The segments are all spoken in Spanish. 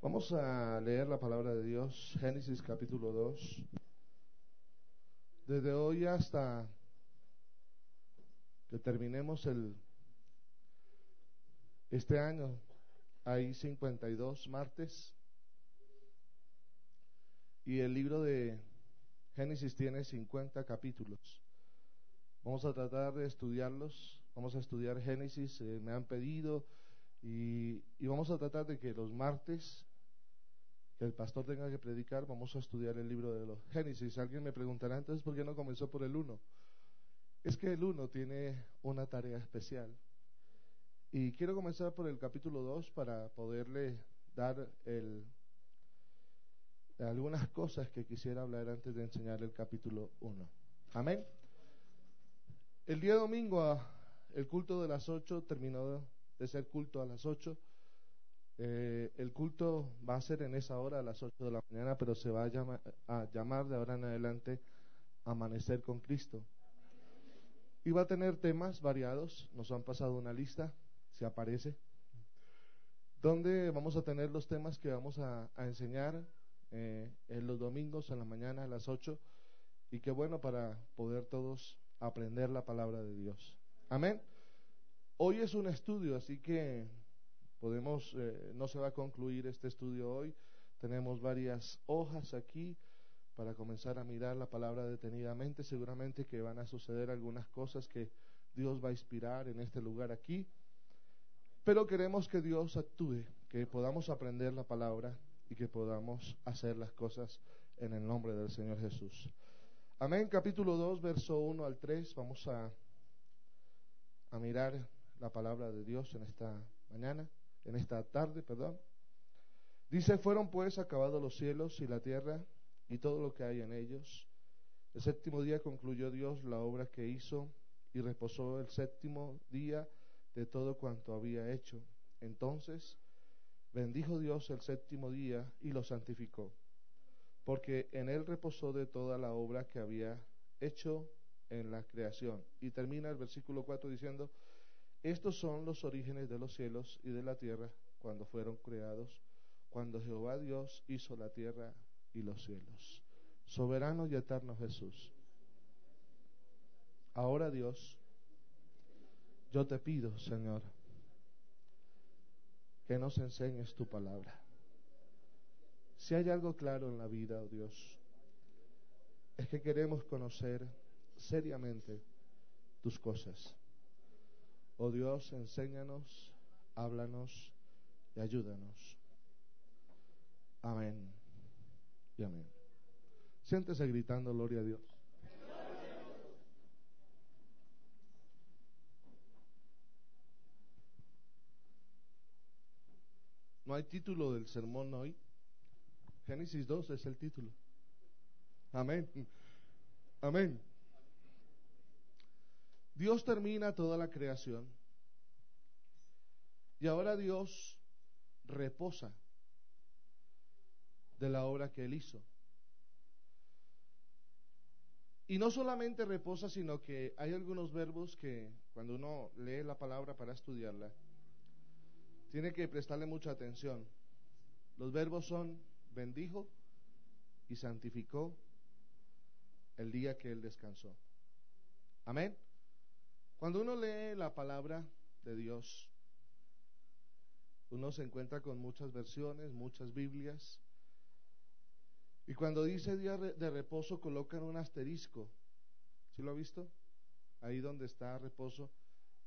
Vamos a leer la palabra de Dios, Génesis capítulo 2. Desde hoy hasta que terminemos el este año hay 52 martes y el libro de Génesis tiene 50 capítulos. Vamos a tratar de estudiarlos, vamos a estudiar Génesis, eh, me han pedido y, y, vamos a tratar de que los martes que el pastor tenga que predicar, vamos a estudiar el libro de los Génesis. Alguien me preguntará entonces por qué no comenzó por el 1. Es que el 1 tiene una tarea especial. Y quiero comenzar por el capítulo 2 para poderle dar el, algunas cosas que quisiera hablar antes de enseñar el capítulo 1. Amén. El día domingo el culto de las 8 terminó de ser culto a las 8 eh, el culto va a ser en esa hora, a las 8 de la mañana, pero se va a llamar, de ahora en adelante Amanecer con Cristo. Y va a tener temas variados, nos han pasado una lista, si aparece, donde vamos a tener los temas que vamos a, enseñar eh, en los domingos, en la mañana, a las 8, y qué bueno para poder todos aprender la palabra de Dios. Amén. Hoy es un estudio, así que Podemos, eh, no se va a concluir este estudio hoy. Tenemos varias hojas aquí para comenzar a mirar la palabra detenidamente. Seguramente que van a suceder algunas cosas que Dios va a inspirar en este lugar aquí. Pero queremos que Dios actúe, que podamos aprender la palabra y que podamos hacer las cosas en el nombre del Señor Jesús. Amén. Capítulo 2, verso 1 al 3. Vamos a, a mirar la palabra de Dios en esta mañana en esta tarde, perdón. Dice, fueron pues acabados los cielos y la tierra y todo lo que hay en ellos. El séptimo día concluyó Dios la obra que hizo y reposó el séptimo día de todo cuanto había hecho. Entonces bendijo Dios el séptimo día y lo santificó, porque en él reposó de toda la obra que había hecho en la creación. Y termina el versículo 4 diciendo, estos son los orígenes de los cielos y de la tierra cuando fueron creados, cuando Jehová Dios hizo la tierra y los cielos. Soberano y eterno Jesús. Ahora Dios, yo te pido, Señor, que nos enseñes tu palabra. Si hay algo claro en la vida, oh Dios, es que queremos conocer seriamente tus cosas. Oh Dios, enséñanos, háblanos y ayúdanos. Amén y amén. Siéntese gritando, gloria a Dios. No hay título del sermón hoy. Génesis 2 es el título. Amén. Amén. Dios termina toda la creación y ahora Dios reposa de la obra que Él hizo. Y no solamente reposa, sino que hay algunos verbos que cuando uno lee la palabra para estudiarla, tiene que prestarle mucha atención. Los verbos son bendijo y santificó el día que Él descansó. Amén. Cuando uno lee la palabra de Dios, uno se encuentra con muchas versiones, muchas Biblias, y cuando dice día de reposo colocan un asterisco. ¿Sí lo ha visto? Ahí donde está reposo.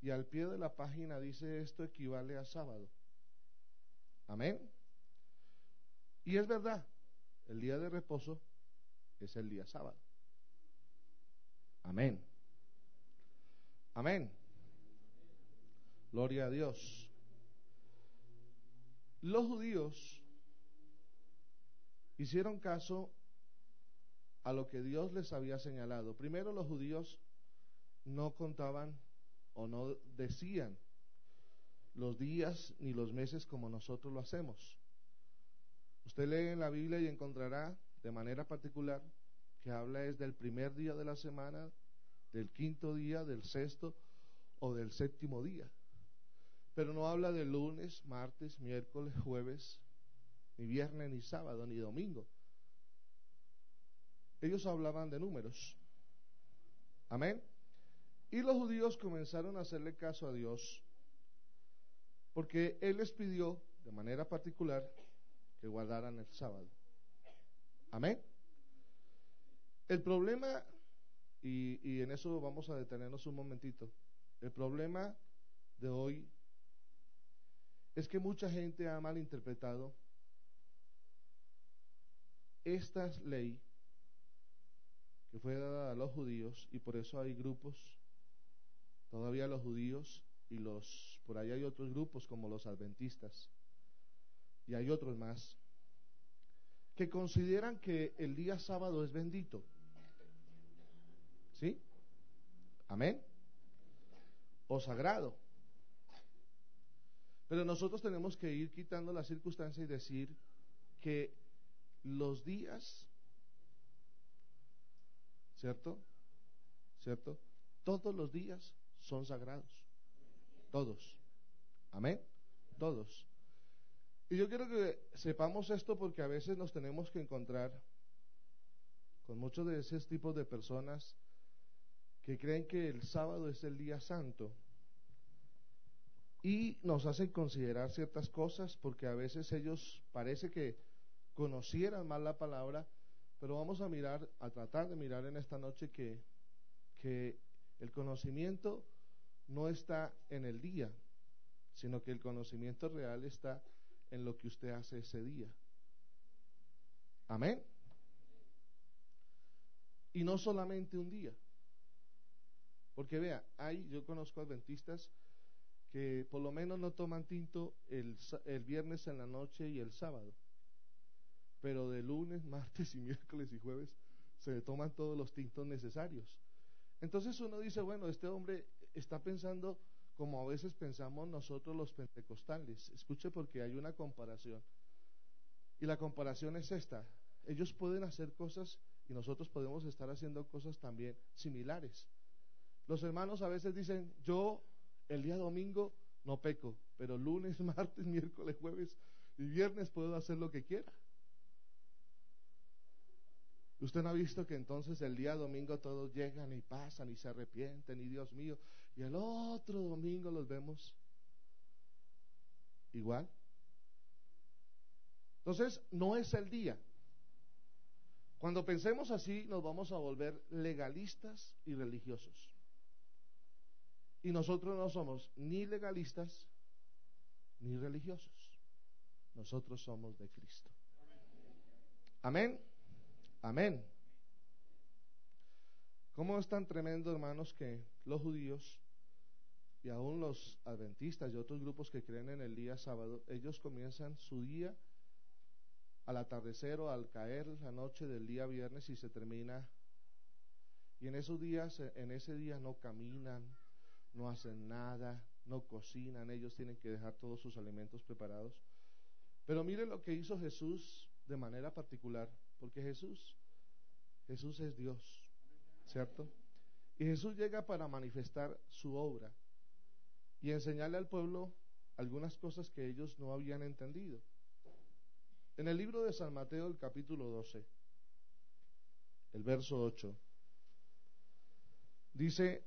Y al pie de la página dice esto equivale a sábado. Amén. Y es verdad, el día de reposo es el día sábado. Amén. Amén. Gloria a Dios. Los judíos hicieron caso a lo que Dios les había señalado. Primero los judíos no contaban o no decían los días ni los meses como nosotros lo hacemos. Usted lee en la Biblia y encontrará de manera particular que habla es del primer día de la semana, del quinto día, del sexto o del séptimo día. Pero no habla de lunes, martes, miércoles, jueves, ni viernes, ni sábado, ni domingo. Ellos hablaban de números. Amén. Y los judíos comenzaron a hacerle caso a Dios porque Él les pidió de manera particular que guardaran el sábado. Amén. El problema, y, en eso vamos a detenernos un momentito, el problema de hoy es que mucha gente ha malinterpretado esta ley que fue dada a los judíos y por eso hay grupos, todavía los judíos y los, por ahí hay otros grupos como los adventistas y hay otros más, que consideran que el día sábado es bendito. ¿Sí? Amén. O sagrado. Pero nosotros tenemos que ir quitando la circunstancia y decir que los días, ¿cierto? ¿Cierto? Todos los días son sagrados. Todos. Amén. Todos. Y yo quiero que sepamos esto porque a veces nos tenemos que encontrar con muchos de esos tipos de personas que creen que el sábado es el día santo y nos hacen considerar ciertas cosas porque a veces ellos parece que conocieran mal la palabra, pero vamos a mirar, a tratar de mirar en esta noche que, que el conocimiento no está en el día, sino que el conocimiento real está en lo que usted hace ese día. Amén. Y no solamente un día. Porque vea, hay, yo conozco adventistas que por lo menos no toman tinto el, el viernes en la noche y el sábado. Pero de lunes, martes y miércoles y jueves se toman todos los tintos necesarios. Entonces uno dice, bueno, este hombre está pensando como a veces pensamos nosotros los pentecostales. Escuche porque hay una comparación. Y la comparación es esta. Ellos pueden hacer cosas y nosotros podemos estar haciendo cosas también similares. Los hermanos a veces dicen, yo el día domingo no peco, pero lunes, martes, miércoles, jueves y viernes puedo hacer lo que quiera. Usted no ha visto que entonces el día domingo todos llegan y pasan y se arrepienten y Dios mío, y el otro domingo los vemos igual. Entonces, no es el día. Cuando pensemos así, nos vamos a volver legalistas y religiosos. Y nosotros no somos ni legalistas ni religiosos. Nosotros somos de Cristo. Amén. Amén. ¿Cómo es tan tremendo, hermanos, que los judíos y aún los adventistas y otros grupos que creen en el día sábado, ellos comienzan su día al atardecer o al caer la noche del día viernes y se termina. Y en esos días, en ese día no caminan, no hacen nada, no cocinan, ellos tienen que dejar todos sus alimentos preparados. Pero miren lo que hizo Jesús de manera particular. Porque Jesús, Jesús es Dios, ¿cierto? Y Jesús llega para manifestar su obra y enseñarle al pueblo algunas cosas que ellos no habían entendido. En el libro de San Mateo, el capítulo 12, el verso 8, dice,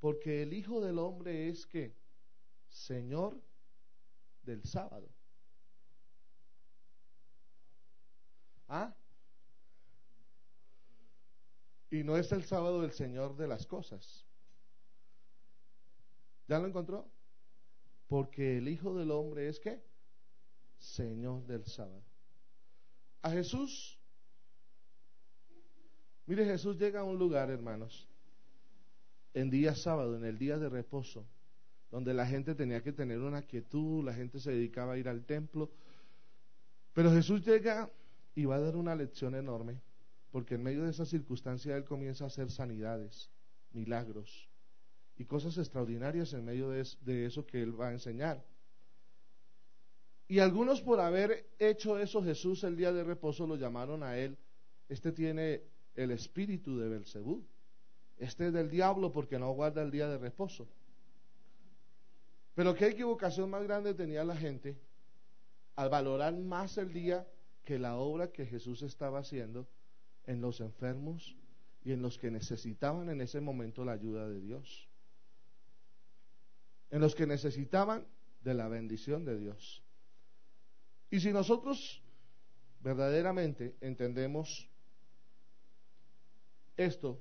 porque el Hijo del Hombre es que Señor del sábado. ¿Ah? Y no es el sábado el Señor de las cosas. ¿Ya lo encontró? Porque el Hijo del Hombre es que Señor del sábado. A Jesús, mire, Jesús llega a un lugar, hermanos, en día sábado, en el día de reposo, donde la gente tenía que tener una quietud, la gente se dedicaba a ir al templo. Pero Jesús llega y va a dar una lección enorme, porque en medio de esa circunstancia Él comienza a hacer sanidades, milagros y cosas extraordinarias en medio de, eso que Él va a enseñar. Y algunos por haber hecho eso Jesús el día de reposo lo llamaron a Él, este tiene el espíritu de Belcebú, este es del diablo porque no guarda el día de reposo. Pero qué equivocación más grande tenía la gente al valorar más el día que la obra que Jesús estaba haciendo en los enfermos y en los que necesitaban en ese momento la ayuda de Dios. En los que necesitaban de la bendición de Dios. Y si nosotros verdaderamente entendemos esto,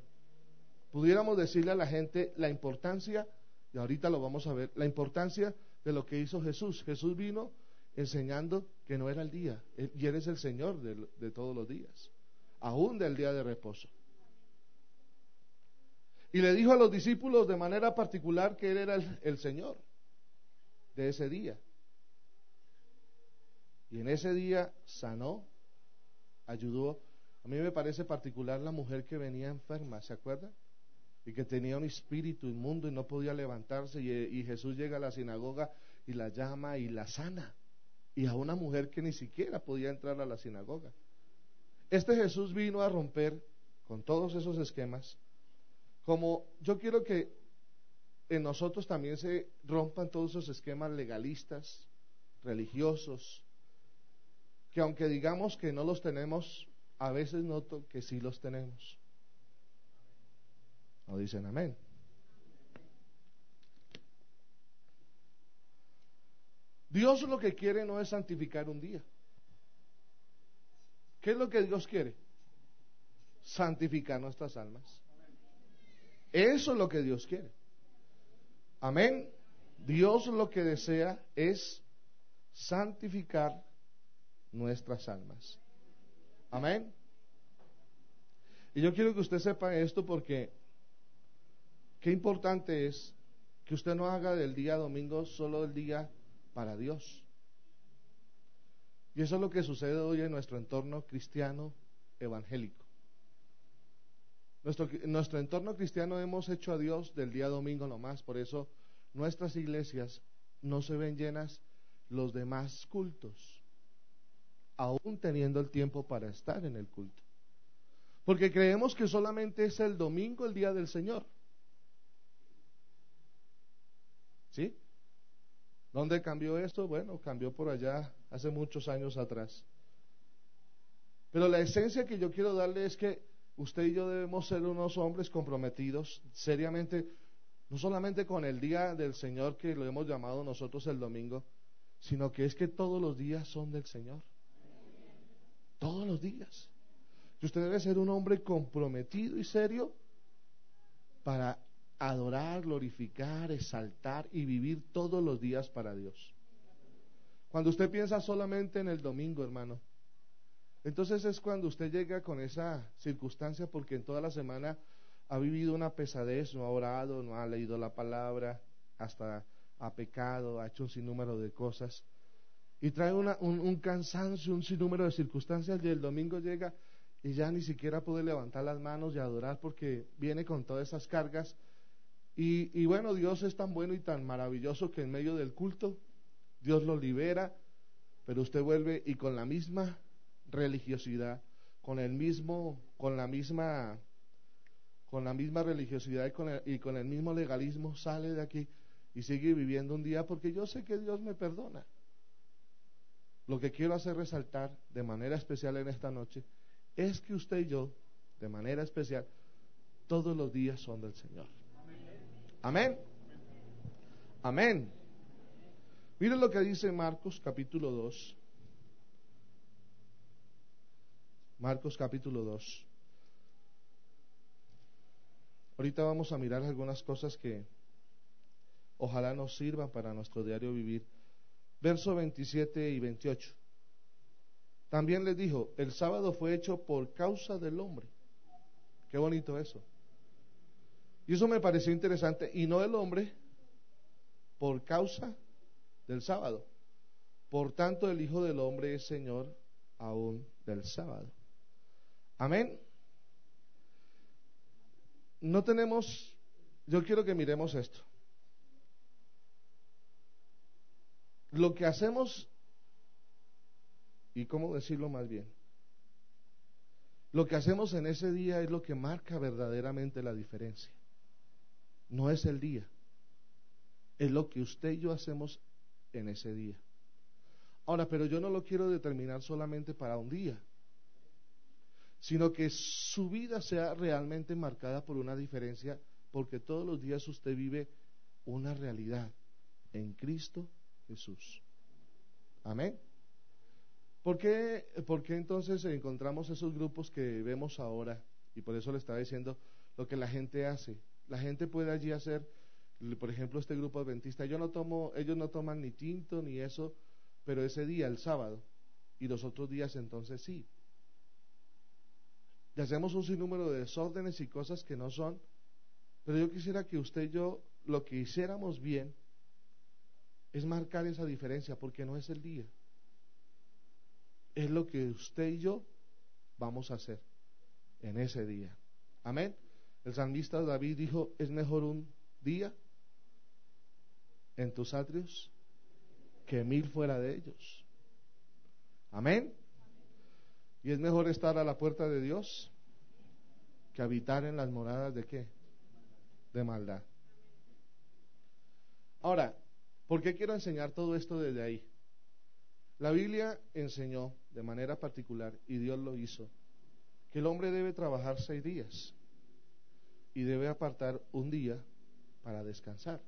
pudiéramos decirle a la gente la importancia, y ahorita lo vamos a ver, la importancia de lo que hizo Jesús. Jesús vino enseñando que no era el día, y eres el Señor de, todos los días, aún del día de reposo. Y le dijo a los discípulos de manera particular que Él era el Señor de ese día. Y en ese día sanó, ayudó. A mí me parece particular la mujer que venía enferma, ¿se acuerdan? Y que tenía un espíritu inmundo y no podía levantarse. Y, Jesús llega a la sinagoga y la llama y la sana. Y a una mujer que ni siquiera podía entrar a la sinagoga. Este Jesús vino a romper con todos esos esquemas. Como yo quiero que en nosotros también se rompan todos esos esquemas legalistas, religiosos, que aunque digamos que no los tenemos, a veces noto que sí los tenemos. ¿No dicen amén? Dios lo que quiere no es santificar un día. ¿Qué es lo que Dios quiere? Santificar nuestras almas. Eso es lo que Dios quiere. Amén. Dios lo que desea es santificar nuestras almas. Amén. Y yo quiero que usted sepa esto porque qué importante es que usted no haga del día domingo solo el día para Dios. Y eso es lo que sucede hoy en nuestro entorno cristiano evangélico. Nuestro, nuestro entorno cristiano hemos hecho a Dios del día domingo nomás, por eso nuestras iglesias no se ven llenas los demás cultos aún teniendo el tiempo para estar en el culto. Porque creemos que solamente es el domingo el día del Señor. ¿Sí? ¿Dónde cambió esto? Bueno, cambió por allá hace muchos años atrás. Pero la esencia que yo quiero darle es que usted y yo debemos ser unos hombres comprometidos seriamente, no solamente con el día del Señor que lo hemos llamado nosotros el domingo, sino que es que todos los días son del Señor. Todos los días. Y usted debe ser un hombre comprometido y serio para adorar, glorificar, exaltar y vivir todos los días para Dios. Cuando usted piensa solamente en el domingo, hermano, entonces es cuando usted llega con esa circunstancia porque en toda la semana ha vivido una pesadez, no ha orado, no ha leído la palabra, hasta ha pecado, ha hecho un sinnúmero de cosas y trae un, un, cansancio, un sinnúmero de circunstancias y el domingo llega y ya ni siquiera puede levantar las manos y adorar porque viene con todas esas cargas. Y, y bueno, Dios es tan bueno y tan maravilloso que en medio del culto Dios lo libera, pero usted vuelve y con la misma religiosidad, con el mismo, con la misma, con la misma religiosidad y con el, y con el mismo legalismo sale de aquí y sigue viviendo un día porque yo sé que Dios me perdona. Lo que quiero hacer resaltar de manera especial en esta noche es que usted y yo, de manera especial, todos los días son del Señor. Amén. Amén. Miren lo que dice Marcos capítulo 2. Marcos capítulo 2. Ahorita vamos a mirar algunas cosas que ojalá nos sirvan para nuestro diario vivir versos 27 y 28. También les dijo, el sábado fue hecho por causa del hombre. Qué bonito eso. Y eso me pareció interesante. Y no el hombre por causa del sábado. Por tanto, el Hijo del Hombre es Señor aún del sábado. Amén. No tenemos, yo quiero que miremos esto. Lo que hacemos, y cómo decirlo más bien, lo que hacemos en ese día es lo que marca verdaderamente la diferencia. No es el día, es lo que usted y yo hacemos en ese día. Ahora, pero yo no lo quiero determinar solamente para un día, sino que su vida sea realmente marcada por una diferencia, porque todos los días usted vive una realidad en Cristo Jesús. Amén. ¿Por qué, ¿Por qué entonces encontramos esos grupos que vemos ahora? Y por eso le estaba diciendo lo que la gente hace. La gente puede allí hacer, por ejemplo, este grupo adventista. Yo no tomo, ellos no toman ni tinto ni eso, pero ese día, el sábado, y los otros días entonces sí. Y hacemos un sinnúmero de desórdenes y cosas que no son. Pero yo quisiera que usted y yo lo que hiciéramos bien es marcar esa diferencia, porque no es el día. Es lo que usted y yo vamos a hacer en ese día. Amén. El salmista David dijo, es mejor un día en tus atrios que mil fuera de ellos. Amén. Y es mejor estar a la puerta de Dios que habitar en las moradas de qué? De maldad. Ahora, ¿por qué quiero enseñar todo esto desde ahí? La Biblia enseñó de manera particular, y Dios lo hizo, que el hombre debe trabajar seis días y debe apartar un día para descansar.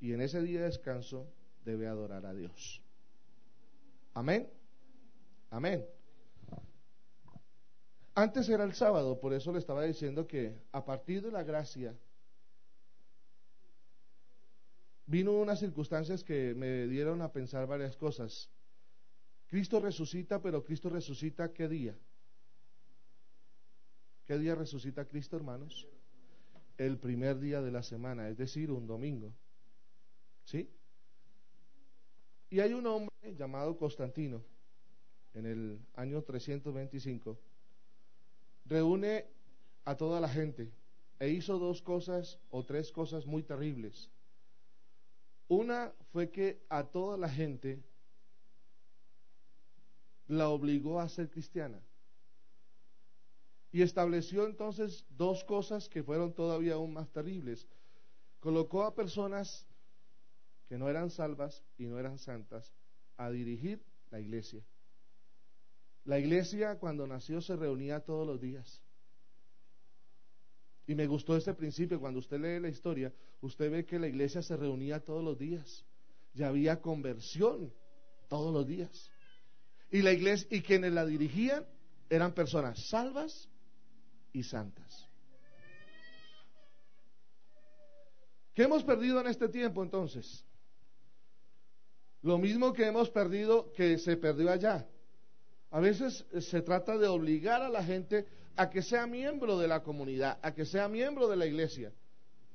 Y en ese día de descanso debe adorar a Dios. Amén. Amén. Antes era el sábado, por eso le estaba diciendo que a partir de la gracia vino unas circunstancias que me dieron a pensar varias cosas. Cristo resucita, pero Cristo resucita qué día? ¿Qué día resucita Cristo, hermanos? El primer día de la semana, es decir, un domingo. ¿Sí? Y hay un hombre llamado Constantino, en el año 325, reúne a toda la gente e hizo dos cosas o tres cosas muy terribles. Una fue que a toda la gente la obligó a ser cristiana. Y estableció entonces dos cosas que fueron todavía aún más terribles. Colocó a personas que no eran salvas y no eran santas a dirigir la iglesia. La iglesia cuando nació se reunía todos los días. Y me gustó este principio, cuando usted lee la historia, usted ve que la iglesia se reunía todos los días. Y había conversión todos los días. Y la iglesia y quienes la dirigían eran personas salvas y santas. ¿Qué hemos perdido en este tiempo entonces? Lo mismo que hemos perdido que se perdió allá. A veces se trata de obligar a la gente a que sea miembro de la comunidad, a que sea miembro de la iglesia.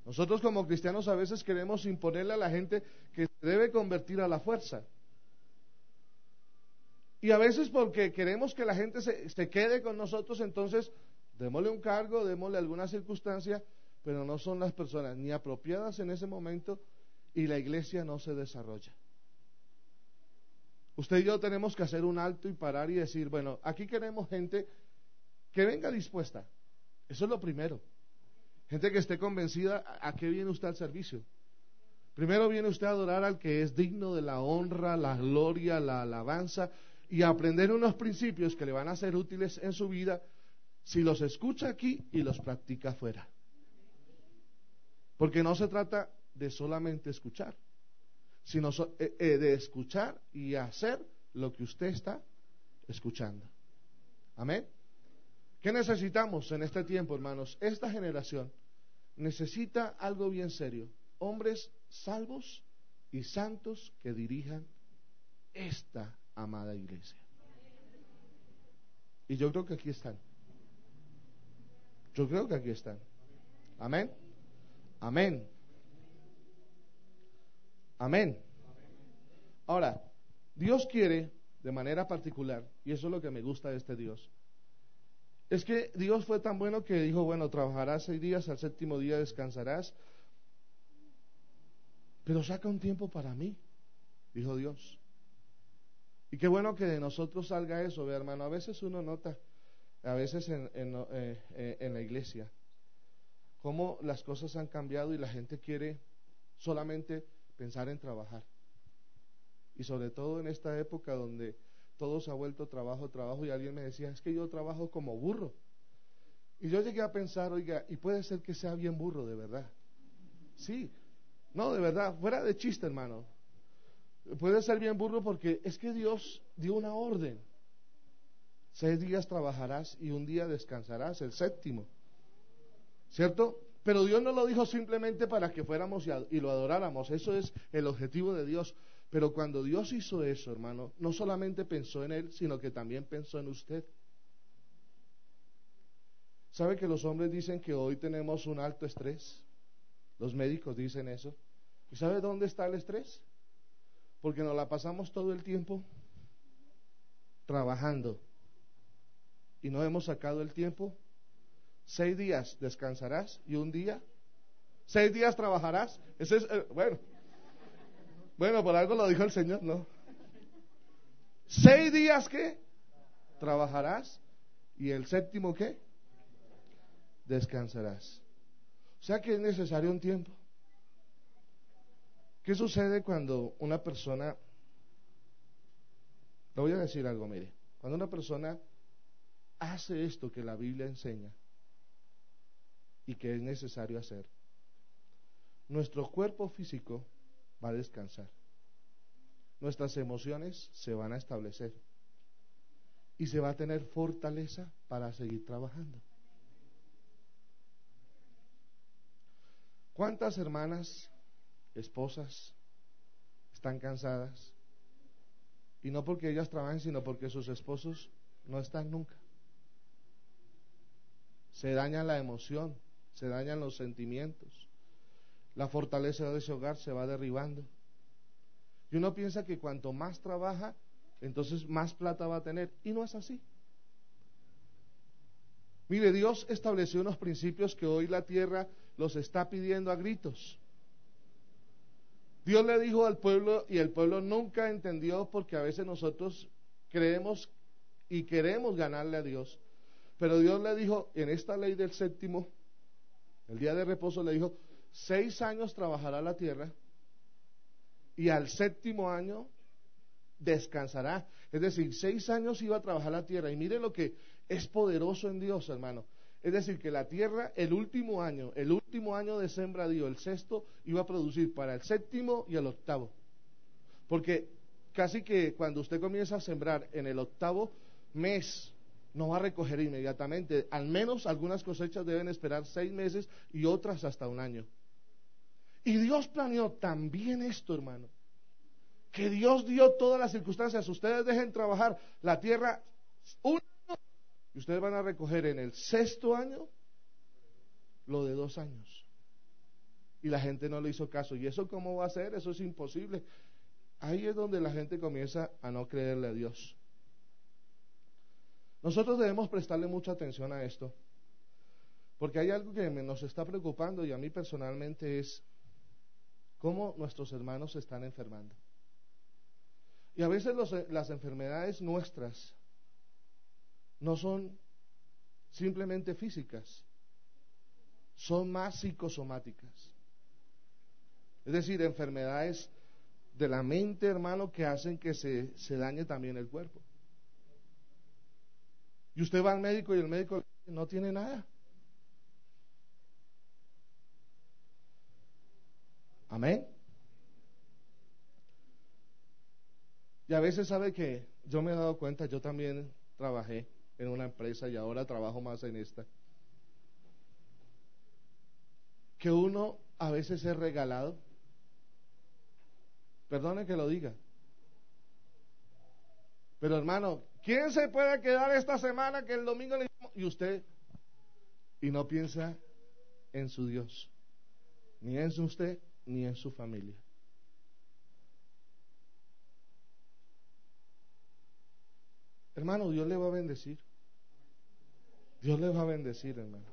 Nosotros como cristianos a veces queremos imponerle a la gente que se debe convertir a la fuerza. Y a veces porque queremos que la gente se, se quede con nosotros, entonces démosle un cargo, démosle alguna circunstancia, pero no son las personas ni apropiadas en ese momento y la iglesia no se desarrolla. Usted y yo tenemos que hacer un alto y parar y decir, bueno, aquí queremos gente que venga dispuesta. Eso es lo primero. Gente que esté convencida a, qué viene usted al servicio. Primero viene usted a adorar al que es digno de la honra, la gloria, la alabanza y a aprender unos principios que le van a ser útiles en su vida si los escucha aquí y los practica afuera. Porque no se trata de solamente escuchar, sino eh, eh, de escuchar y hacer lo que usted está escuchando. Amén. ¿Qué necesitamos en este tiempo, hermanos? Esta generación necesita algo bien serio. Hombres salvos y santos que dirijan esta amada iglesia. Y yo creo que aquí están. Yo creo que aquí están. Amén. Amén. Amén. Ahora, Dios quiere de manera particular, y eso es lo que me gusta de este Dios, es que Dios fue tan bueno que dijo, bueno, trabajarás seis días, al séptimo día descansarás, pero saca un tiempo para mí, dijo Dios. Y qué bueno que de nosotros salga eso, ve hermano, a veces uno nota, a veces en, en, eh, eh, en la iglesia, cómo las cosas han cambiado y la gente quiere solamente pensar en trabajar. Y sobre todo en esta época donde todo se ha vuelto trabajo, trabajo, y alguien me decía, es que yo trabajo como burro. Y yo llegué a pensar, oiga, y puede ser que sea bien burro, de verdad. Sí, no, de verdad, fuera de chiste, hermano. Puede ser bien burro porque es que Dios dio una orden. Seis días trabajarás y un día descansarás, el séptimo. ¿Cierto? Pero Dios no lo dijo simplemente para que fuéramos y lo adoráramos. Eso es el objetivo de Dios. Pero cuando Dios hizo eso, hermano, no solamente pensó en Él, sino que también pensó en usted. ¿Sabe que los hombres dicen que hoy tenemos un alto estrés? Los médicos dicen eso. ¿Y sabe dónde está el estrés? Porque nos la pasamos todo el tiempo trabajando y no hemos sacado el tiempo. Seis días descansarás y un día. Seis días trabajarás. Ese es, eh, bueno, bueno, por algo lo dijo el Señor, ¿no? Seis días que trabajarás y el séptimo que descansarás. O sea que es necesario un tiempo. ¿Qué sucede cuando una persona, le voy a decir algo, mire, cuando una persona hace esto que la Biblia enseña y que es necesario hacer, nuestro cuerpo físico va a descansar. Nuestras emociones se van a establecer y se va a tener fortaleza para seguir trabajando. ¿Cuántas hermanas, esposas, están cansadas? Y no porque ellas trabajen, sino porque sus esposos no están nunca. Se daña la emoción, se dañan los sentimientos la fortaleza de ese hogar se va derribando. Y uno piensa que cuanto más trabaja, entonces más plata va a tener. Y no es así. Mire, Dios estableció unos principios que hoy la tierra los está pidiendo a gritos. Dios le dijo al pueblo y el pueblo nunca entendió porque a veces nosotros creemos y queremos ganarle a Dios. Pero Dios le dijo en esta ley del séptimo, el día de reposo le dijo, seis años trabajará la tierra y al séptimo año descansará. Es decir, seis años iba a trabajar la tierra. Y mire lo que es poderoso en Dios, hermano. Es decir, que la tierra, el último año, el último año de sembradío, el sexto, iba a producir para el séptimo y el octavo. Porque casi que cuando usted comienza a sembrar en el octavo mes, no va a recoger inmediatamente. Al menos algunas cosechas deben esperar seis meses y otras hasta un año. Y Dios planeó también esto, hermano. Que Dios dio todas las circunstancias. Ustedes dejen trabajar la tierra un año y ustedes van a recoger en el sexto año lo de dos años. Y la gente no le hizo caso. ¿Y eso cómo va a ser? Eso es imposible. Ahí es donde la gente comienza a no creerle a Dios. Nosotros debemos prestarle mucha atención a esto, porque hay algo que nos está preocupando y a mí personalmente es cómo nuestros hermanos se están enfermando. Y a veces las enfermedades nuestras no son simplemente físicas, son más psicosomáticas. Es decir, enfermedades de la mente, hermano, que hacen que se, se dañe también el cuerpo. Y usted va al médico y el médico no tiene nada. Amén. Y a veces sabe que yo me he dado cuenta, yo también trabajé en una empresa y ahora trabajo más en esta. Que uno a veces es regalado. Perdone que lo diga. Pero hermano, ¿quién se puede quedar esta semana que el domingo le y usted y no piensa en su Dios, ni en usted ni en su familia. Hermano, Dios le va a bendecir. Dios le va a bendecir, hermano.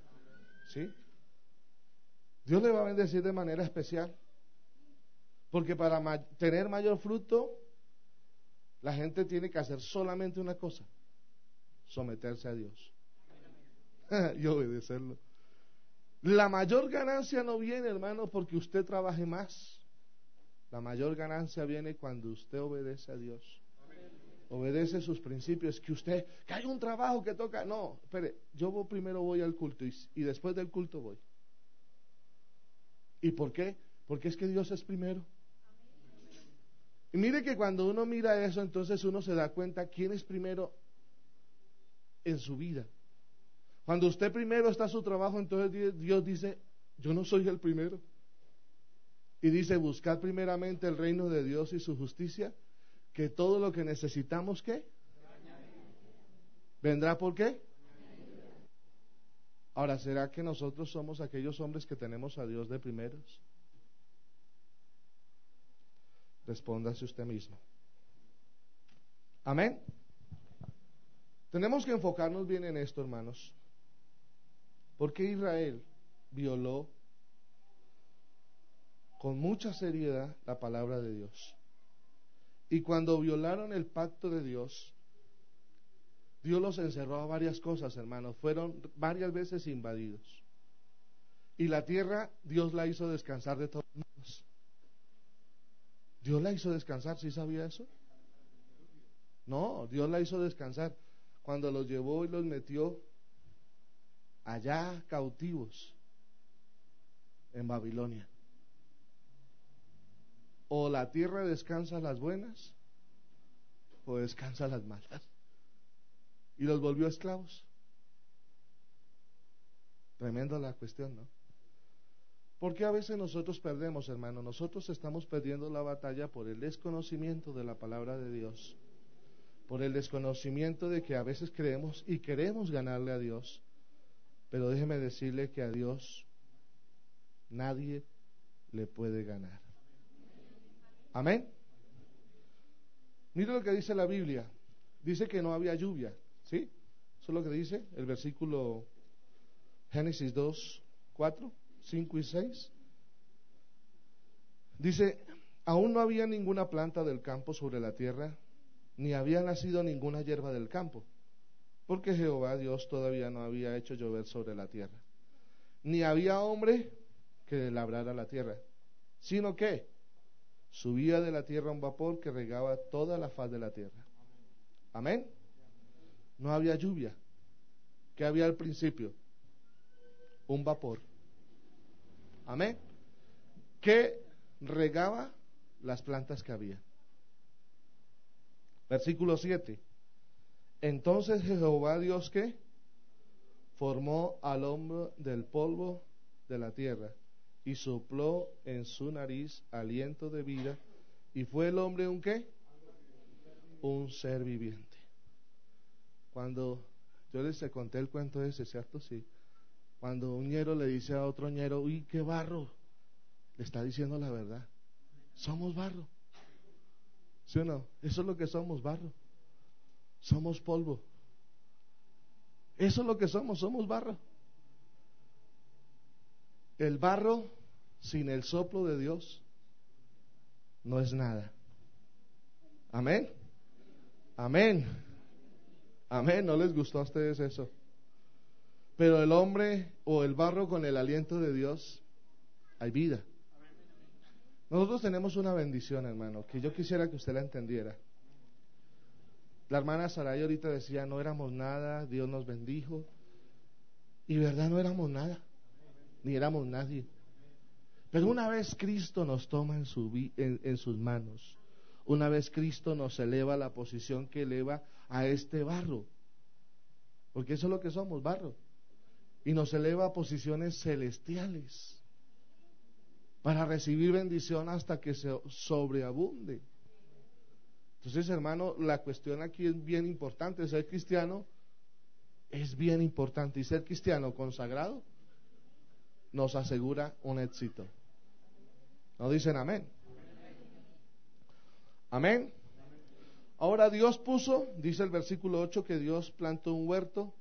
¿Sí? Dios le va a bendecir de manera especial. Porque para tener mayor fruto, la gente tiene que hacer solamente una cosa, someterse a Dios y obedecerlo. La mayor ganancia no viene, hermano, porque usted trabaje más. La mayor ganancia viene cuando usted obedece a Dios. Obedece sus principios. Que usted, que hay un trabajo que toca. No, espere, yo primero voy al culto y, y después del culto voy. ¿Y por qué? Porque es que Dios es primero. Y mire que cuando uno mira eso, entonces uno se da cuenta quién es primero en su vida. Cuando usted primero está su trabajo, entonces Dios dice, yo no soy el primero. Y dice, buscar primeramente el reino de Dios y su justicia, que todo lo que necesitamos, ¿qué? ¿Vendrá por qué? Ahora, ¿será que nosotros somos aquellos hombres que tenemos a Dios de primeros? Respóndase usted mismo. Amén. Tenemos que enfocarnos bien en esto, hermanos. ¿Por qué Israel violó con mucha seriedad la palabra de Dios? Y cuando violaron el pacto de Dios, Dios los encerró a varias cosas, hermanos. Fueron varias veces invadidos. Y la tierra, Dios la hizo descansar de modos. Dios la hizo descansar, ¿sí sabía eso? No, Dios la hizo descansar cuando los llevó y los metió allá cautivos en Babilonia. O la tierra descansa las buenas o descansa las malas. Y los volvió esclavos. Tremenda la cuestión, ¿no? Porque a veces nosotros perdemos, hermano? Nosotros estamos perdiendo la batalla por el desconocimiento de la palabra de Dios, por el desconocimiento de que a veces creemos y queremos ganarle a Dios, pero déjeme decirle que a Dios nadie le puede ganar. Amén. Mire lo que dice la Biblia. Dice que no había lluvia, ¿sí? Eso es lo que dice el versículo Génesis 2, 4. 5 y 6. Dice, aún no había ninguna planta del campo sobre la tierra, ni había nacido ninguna hierba del campo, porque Jehová Dios todavía no había hecho llover sobre la tierra. Ni había hombre que labrara la tierra, sino que subía de la tierra un vapor que regaba toda la faz de la tierra. Amén. No había lluvia. ¿Qué había al principio? Un vapor. Amén. Que regaba las plantas que había. Versículo 7. Entonces Jehová Dios que formó al hombre del polvo de la tierra y sopló en su nariz aliento de vida y fue el hombre un qué? Un ser viviente. Cuando yo les conté el cuento ese, ¿cierto? Sí. Cuando un ñero le dice a otro ñero, uy, qué barro, le está diciendo la verdad. Somos barro. ¿Sí o no? Eso es lo que somos, barro. Somos polvo. Eso es lo que somos, somos barro. El barro sin el soplo de Dios no es nada. Amén. Amén. Amén. ¿No les gustó a ustedes eso? Pero el hombre o el barro con el aliento de Dios, hay vida. Nosotros tenemos una bendición, hermano, que yo quisiera que usted la entendiera. La hermana Saray ahorita decía, no éramos nada, Dios nos bendijo. Y verdad, no éramos nada, ni éramos nadie. Pero una vez Cristo nos toma en, su, en, sus manos, una vez Cristo nos eleva a la posición que eleva a este barro, porque eso es lo que somos, barro y nos eleva a posiciones celestiales para recibir bendición hasta que se sobreabunde. Entonces, hermano, la cuestión aquí es bien importante. Ser cristiano es bien importante y ser cristiano consagrado nos asegura un éxito. ¿No dicen amén? Amén. Ahora Dios puso, dice el versículo 8, que Dios plantó un huerto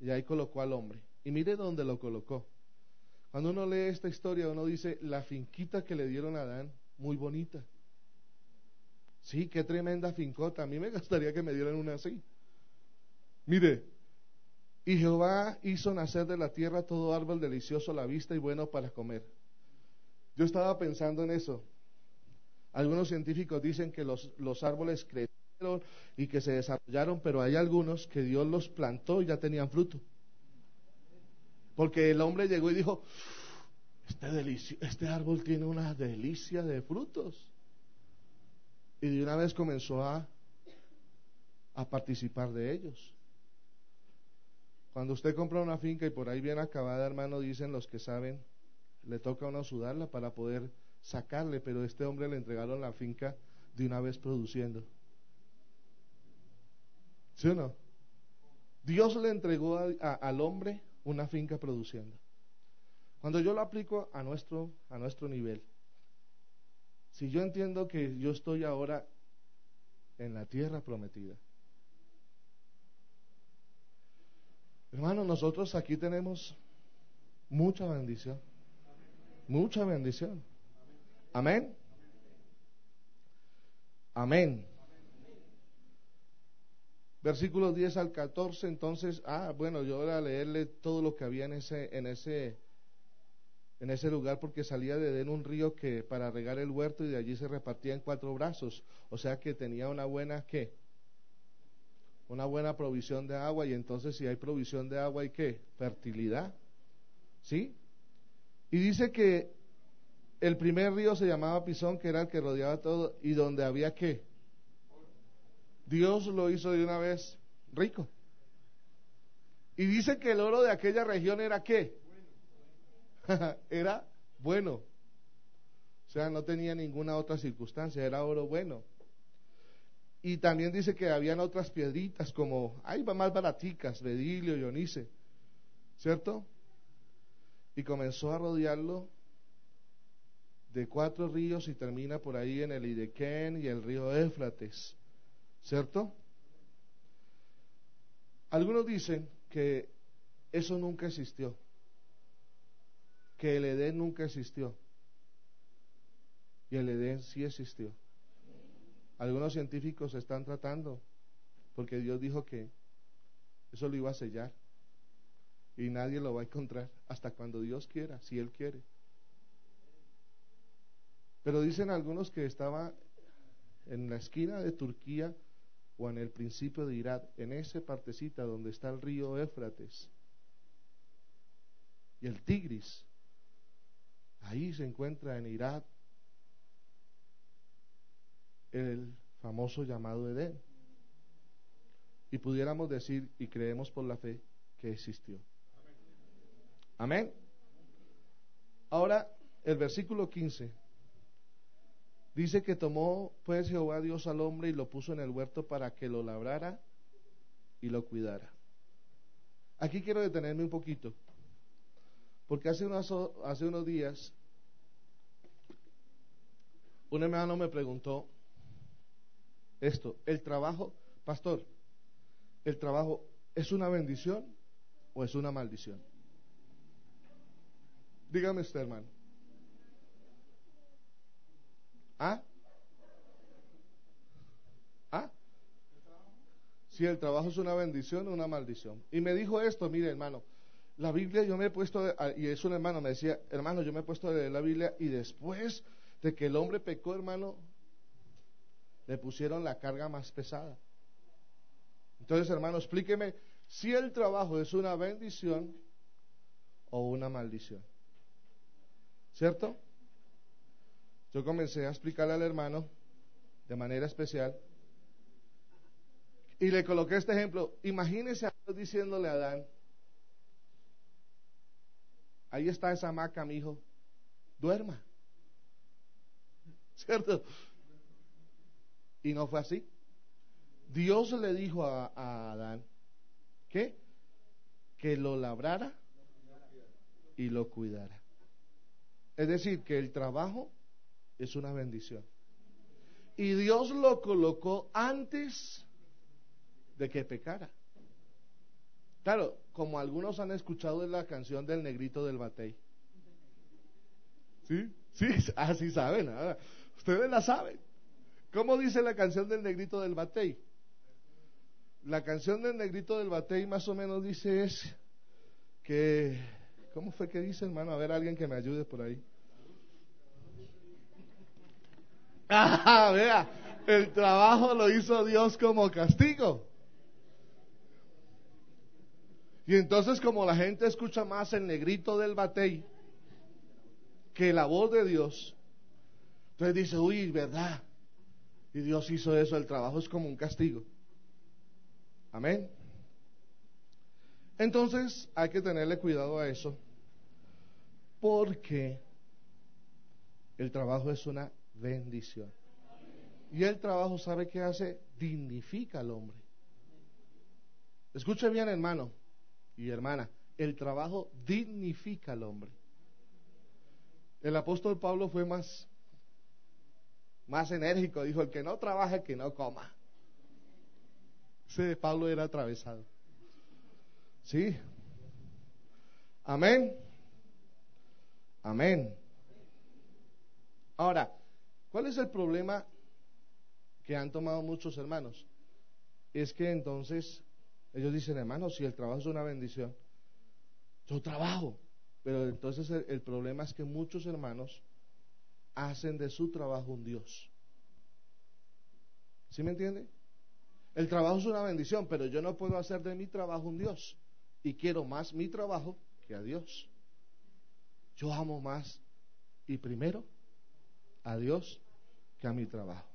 y ahí colocó al hombre. Y mire dónde lo colocó. Cuando uno lee esta historia, uno dice, la finquita que le dieron a Adán, muy bonita. Sí, qué tremenda fincota. A mí me gustaría que me dieran una así. Mire, y Jehová hizo nacer de la tierra todo árbol delicioso a la vista y bueno para comer. Yo estaba pensando en eso. Algunos científicos dicen que los, los árboles crecieron y que se desarrollaron, pero hay algunos que Dios los plantó y ya tenían fruto. Porque el hombre llegó y dijo, este, este árbol tiene una delicia de frutos. Y de una vez comenzó a, participar de ellos. Cuando usted compra una finca y por ahí bien acabada, hermano, dicen los que saben, le toca a uno sudarla para poder sacarle, pero este hombre le entregaron la finca de una vez produciendo. ¿Sí o no? Dios le entregó al hombre una finca produciendo. Cuando yo lo aplico a nuestro, a nuestro nivel, si yo entiendo que yo estoy ahora en la tierra prometida, hermano, nosotros aquí tenemos mucha bendición, mucha bendición. Amén. Amén. Versículos 10 al 14, entonces, ah, bueno, yo voy a leerle todo lo que había en ese, en ese, en ese lugar porque salía de Edén un río que para regar el huerto y de allí se repartía en cuatro brazos, o sea que tenía una buena, ¿qué? Una buena provisión de agua y entonces si hay provisión de agua hay qué? Fertilidad, ¿sí? Y dice que el primer río se llamaba Pisón, que era el que rodeaba todo y donde había qué? Dios lo hizo de una vez rico. Y dice que el oro de aquella región era qué? era bueno. O sea, no tenía ninguna otra circunstancia, era oro bueno. Y también dice que habían otras piedritas como, hay más baraticas, bedilio, ionice, ¿cierto? Y comenzó a rodearlo de cuatro ríos y termina por ahí en el Idequén y el río Éfrates. ¿Cierto? Algunos dicen que eso nunca existió, que el Edén nunca existió. Y el Edén sí existió. Algunos científicos están tratando, porque Dios dijo que eso lo iba a sellar. Y nadie lo va a encontrar hasta cuando Dios quiera, si Él quiere. Pero dicen algunos que estaba en la esquina de Turquía o en el principio de Irak, en esa partecita donde está el río Éfrates y el Tigris, ahí se encuentra en Irak el famoso llamado Edén. Y pudiéramos decir, y creemos por la fe, que existió. Amén. Ahora, el versículo 15 Dice que tomó pues Jehová Dios al hombre y lo puso en el huerto para que lo labrara y lo cuidara. Aquí quiero detenerme un poquito, porque hace unos, hace unos días un hermano me preguntó esto, el trabajo, pastor, ¿el trabajo es una bendición o es una maldición? Dígame usted, hermano. ¿Ah? ¿Ah? Si el trabajo es una bendición o una maldición. Y me dijo esto, mire hermano, la Biblia yo me he puesto, y es un hermano, me decía, hermano, yo me he puesto a leer la Biblia y después de que el hombre pecó, hermano, le pusieron la carga más pesada. Entonces, hermano, explíqueme si el trabajo es una bendición o una maldición. ¿Cierto? Yo comencé a explicarle al hermano de manera especial y le coloqué este ejemplo. Imagínese a Dios diciéndole a Adán, ahí está esa hamaca, mi hijo, duerma. ¿Cierto? Y no fue así. Dios le dijo a, a Adán, ¿qué? Que lo labrara y lo cuidara. Es decir, que el trabajo es una bendición. Y Dios lo colocó antes de que pecara. Claro, como algunos han escuchado la canción del negrito del batey. ¿Sí? Sí, así saben. Ustedes la saben. ¿Cómo dice la canción del negrito del batey? La canción del negrito del batey más o menos dice es que... ¿Cómo fue que dice, hermano? A ver, alguien que me ayude por ahí. Ah, vea, el trabajo lo hizo Dios como castigo. Y entonces como la gente escucha más el negrito del batey que la voz de Dios, entonces dice, uy, ¿verdad? Y Dios hizo eso, el trabajo es como un castigo. Amén. Entonces hay que tenerle cuidado a eso, porque el trabajo es una bendición. Y el trabajo, ¿sabe qué hace? Dignifica al hombre. Escuche bien, hermano y hermana, el trabajo dignifica al hombre. El apóstol Pablo fue más, más enérgico, dijo, el que no trabaja, que no coma. Ese Pablo era atravesado. Sí. Amén. Amén. Ahora, ¿cuál es el problema que han tomado muchos hermanos? Es que entonces ellos dicen, hermanos, si el trabajo es una bendición, yo trabajo. Pero entonces el, problema es que muchos hermanos hacen de su trabajo un Dios. ¿Sí me entiende? El trabajo es una bendición, pero yo no puedo hacer de mi trabajo un Dios. Y quiero más mi trabajo que a Dios. Yo amo más y primero a Dios que a mi trabajo.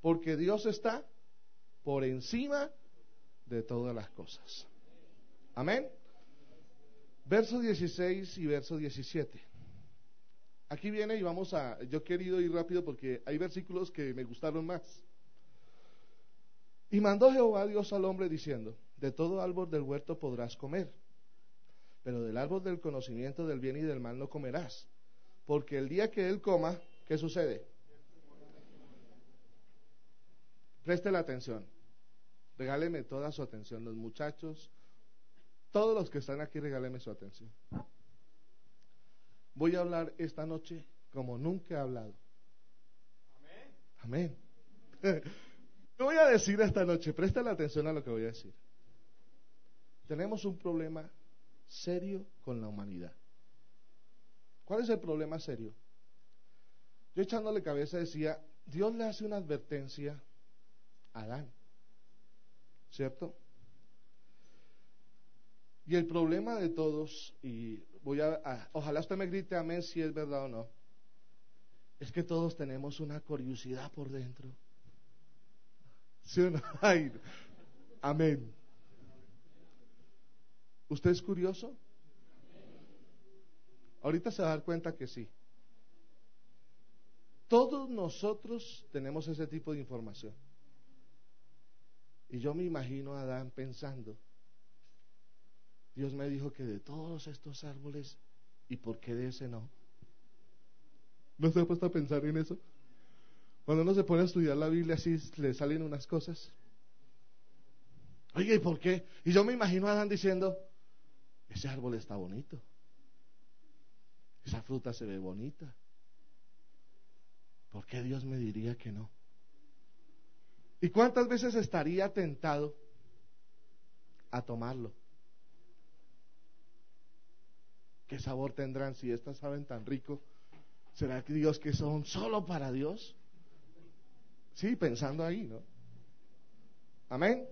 Porque Dios está por encima de todas las cosas. Amén. Verso 16 y verso 17. Aquí viene y vamos a, yo he querido ir rápido porque hay versículos que me gustaron más. Y mandó Jehová Dios al hombre diciendo, de todo árbol del huerto podrás comer, pero del árbol del conocimiento del bien y del mal no comerás, porque el día que él coma, ¿qué sucede? Preste la atención, regáleme toda su atención, los muchachos, todos los que están aquí, regáleme su atención. Voy a hablar esta noche como nunca he hablado. Amén. Amén. ¿Qué voy a decir esta noche? Presta la atención a lo que voy a decir. Tenemos un problema serio con la humanidad. ¿Cuál es el problema serio? Yo echándole cabeza decía, Dios le hace una advertencia a Adán, ¿cierto? Y el problema de todos, y voy a, ojalá usted me grite amén si es verdad o no, es que todos tenemos una curiosidad por dentro. ¿Sí o no? amén. ¿Usted es curioso? Ahorita se va a dar cuenta que sí. Todos nosotros tenemos ese tipo de información. Y yo me imagino a Adán pensando, Dios me dijo que de todos estos árboles, ¿y por qué de ese no? ¿No se ha puesto a pensar en eso? Cuando uno se pone a estudiar la Biblia, así le salen unas cosas. Oye, ¿y por qué? Y yo me imagino a Adán diciendo, ese árbol está bonito. Esa fruta se ve bonita. ¿Por qué Dios me diría que no? ¿Y cuántas veces estaría tentado a tomarlo? ¿Qué sabor tendrán si estas saben tan rico? ¿Será que Dios que son solo para Dios? Sí, pensando ahí, ¿no? Amén.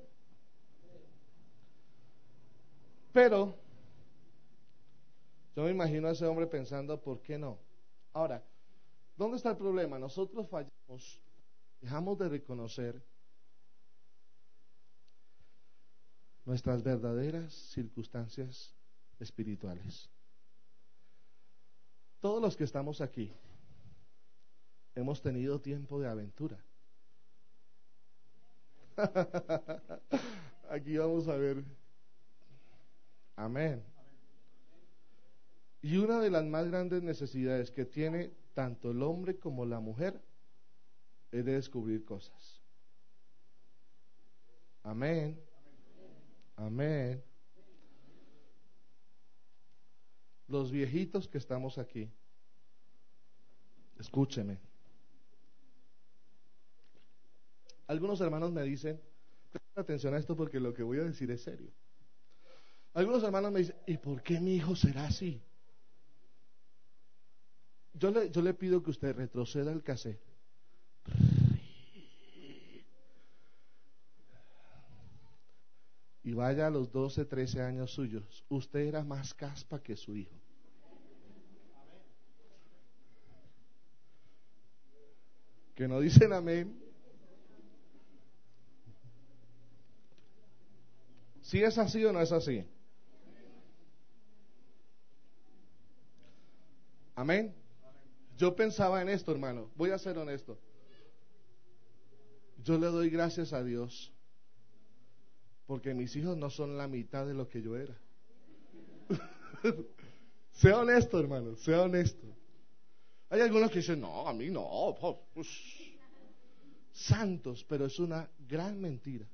Pero yo me imagino a ese hombre pensando, ¿por qué no? Ahora, ¿dónde está el problema? Nosotros fallamos, dejamos de reconocer nuestras verdaderas circunstancias espirituales. Todos los que estamos aquí hemos tenido tiempo de aventura. Aquí vamos a ver. Amén. Y una de las más grandes necesidades que tiene tanto el hombre como la mujer es de descubrir cosas. Amén. Amén. Los viejitos que estamos aquí, escúcheme. Algunos hermanos me dicen, presta atención a esto porque lo que voy a decir es serio. Algunos hermanos me dicen, ¿y por qué mi hijo será así? Yo le, yo le pido que usted retroceda el cassette. Y vaya a los 12, 13 años suyos. Usted era más caspa que su hijo. que no dicen amén. Si es así o no es así. Amén. Yo pensaba en esto, hermano. Voy a ser honesto. Yo le doy gracias a Dios porque mis hijos no son la mitad de lo que yo era. sea honesto, hermano, sea honesto. Hay algunos que dicen, no, a mí no, pues, santos, pero es una gran mentira.